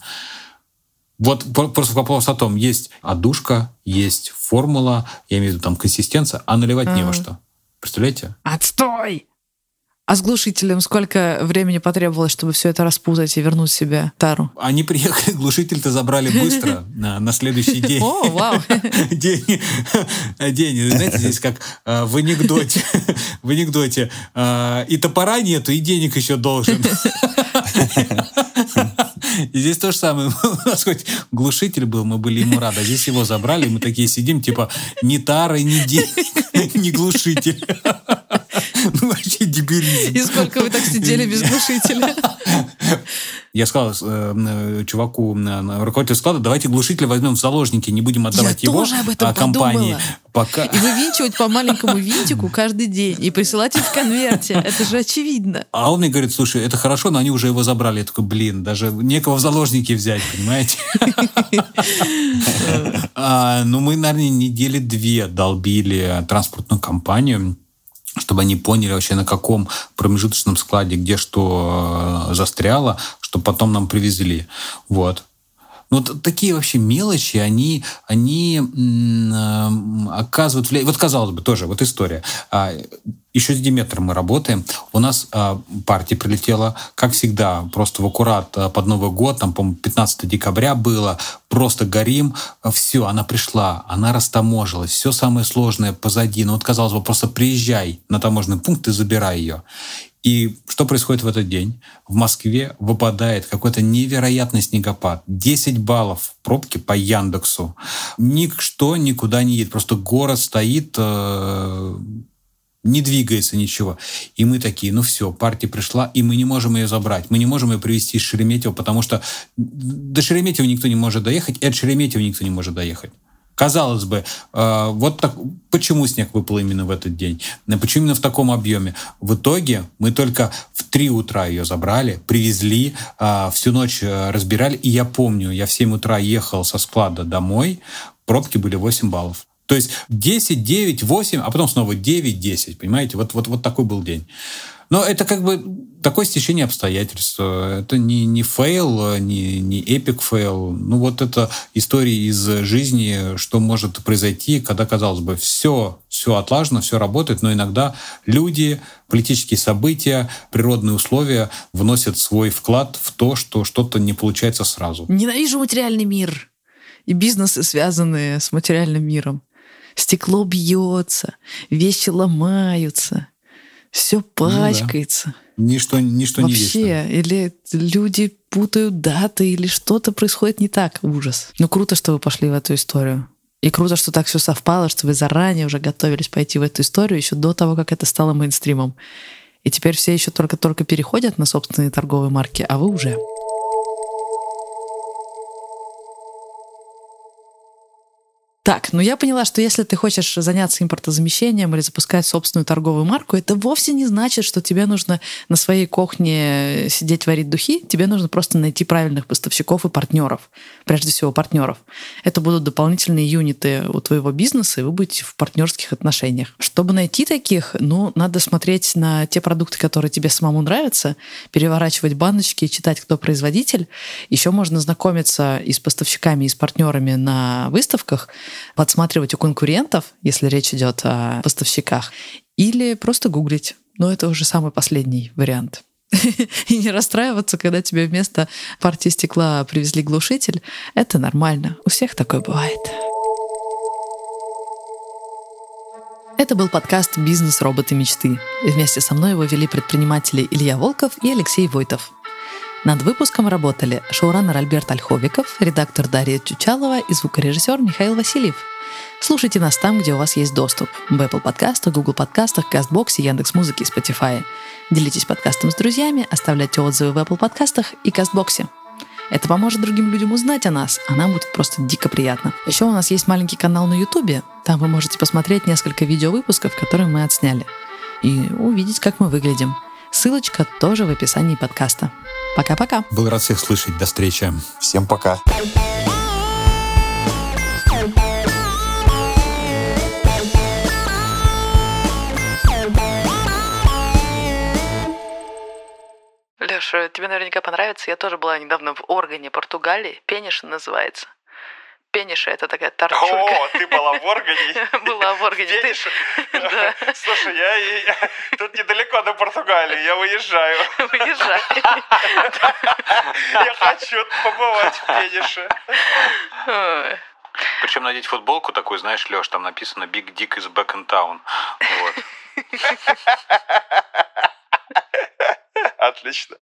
Вот просто вопрос о том, есть отдушка, есть формула, я имею в виду там консистенция, а наливать не во что. Представляете? Отстой! А с глушителем сколько времени потребовалось, чтобы все это распутать и вернуть себе тару? Они приехали, глушитель-то забрали быстро, на, на следующий день. О, вау! День, день, знаете, здесь как э, в анекдоте. В анекдоте. Э, и топора нету, и денег еще должен. Здесь то же самое. У нас хоть глушитель был, мы были ему рады. А здесь его забрали, мы такие сидим, типа, ни тары, ни денег, ни глушитель. Ну, вообще дебилизм. И сколько вы так сидели без глушителя? Я сказал э, чуваку, э, руководителю склада, давайте глушитель возьмем в заложники, не будем отдавать Я его тоже об этом а, компании. Пока... И вывинчивать по маленькому винтику каждый день и присылать их в конверте. Это же очевидно. А он мне говорит, слушай, это хорошо, но они уже его забрали. Я такой, блин, даже некого в заложники взять, понимаете? А, ну, мы, наверное, недели две долбили транспортную компанию чтобы они поняли вообще на каком промежуточном складе, где что э, застряло, чтобы потом нам привезли. Вот. Ну, вот такие вообще мелочи, они, они оказывают влияние. Вот, казалось бы, тоже вот история. А, еще с Диметром мы работаем. У нас э, партия прилетела, как всегда, просто в аккурат э, под Новый год, там, по-моему, 15 декабря было, просто горим, все, она пришла, она растаможилась, все самое сложное позади. Ну вот, казалось бы, просто приезжай на таможенный пункт и забирай ее. И что происходит в этот день? В Москве выпадает какой-то невероятный снегопад. 10 баллов пробки по Яндексу. Ничто никуда не едет. Просто город стоит, э, не двигается ничего. И мы такие, ну все, партия пришла, и мы не можем ее забрать. Мы не можем ее привезти из Шереметьево, потому что до Шереметьево никто не может доехать, и от Шереметьево никто не может доехать. Казалось бы, э, вот так, почему снег выпал именно в этот день? Почему именно в таком объеме? В итоге мы только в 3 утра ее забрали, привезли, э, всю ночь э, разбирали. И я помню, я в 7 утра ехал со склада домой, пробки были 8 баллов. То есть 10, 9, 8, а потом снова 9, 10, понимаете? Вот, вот, вот такой был день. Но это как бы такое стечение обстоятельств. Это не, не фейл, не, не эпик фейл. Ну вот это история из жизни, что может произойти, когда, казалось бы, все, все отлажено, все работает, но иногда люди, политические события, природные условия вносят свой вклад в то, что что-то не получается сразу. Ненавижу материальный мир и бизнесы, связанные с материальным миром. Стекло бьется, вещи ломаются все пачкается. Ну, да. Ничто, ничто Вообще, не вечно. или люди путают даты, или что-то происходит не так. Ужас. Ну, круто, что вы пошли в эту историю. И круто, что так все совпало, что вы заранее уже готовились пойти в эту историю еще до того, как это стало мейнстримом. И теперь все еще только-только переходят на собственные торговые марки, а вы уже. Так, ну я поняла, что если ты хочешь заняться импортозамещением или запускать собственную торговую марку, это вовсе не значит, что тебе нужно на своей кухне сидеть варить духи. Тебе нужно просто найти правильных поставщиков и партнеров. Прежде всего, партнеров. Это будут дополнительные юниты у твоего бизнеса, и вы будете в партнерских отношениях. Чтобы найти таких, ну, надо смотреть на те продукты, которые тебе самому нравятся, переворачивать баночки читать, кто производитель. Еще можно знакомиться и с поставщиками, и с партнерами на выставках, подсматривать у конкурентов, если речь идет о поставщиках, или просто гуглить. Но это уже самый последний вариант. И не расстраиваться, когда тебе вместо партии стекла привезли глушитель. Это нормально. У всех такое бывает. Это был подкаст «Бизнес. Роботы. Мечты». И вместе со мной его вели предприниматели Илья Волков и Алексей Войтов. Над выпуском работали шоураннер Альберт Ольховиков, редактор Дарья Чучалова и звукорежиссер Михаил Васильев. Слушайте нас там, где у вас есть доступ. В Apple подкастах, Google подкастах, Кастбоксе, Яндекс.Музыке и Spotify. Делитесь подкастом с друзьями, оставляйте отзывы в Apple подкастах и Кастбоксе. Это поможет другим людям узнать о нас, а нам будет просто дико приятно. Еще у нас есть маленький канал на Ютубе. Там вы можете посмотреть несколько видеовыпусков, которые мы отсняли. И увидеть, как мы выглядим. Ссылочка тоже в описании подкаста. Пока-пока. Был рад всех слышать. До встречи. Всем пока. Леша, тебе наверняка понравится. Я тоже была недавно в Органе, Португалии. Пениш называется. Пениша это такая торчулька. О, ты была в Органе? Была в Органе. Ты- Пениш? Да. Слушай, я, тут недалеко до Португалии, я выезжаю. Уезжай. Я хочу побывать в Пенише. Причем надеть футболку такую, знаешь, Леш, там написано Big Dick is back in town. Вот. Отлично.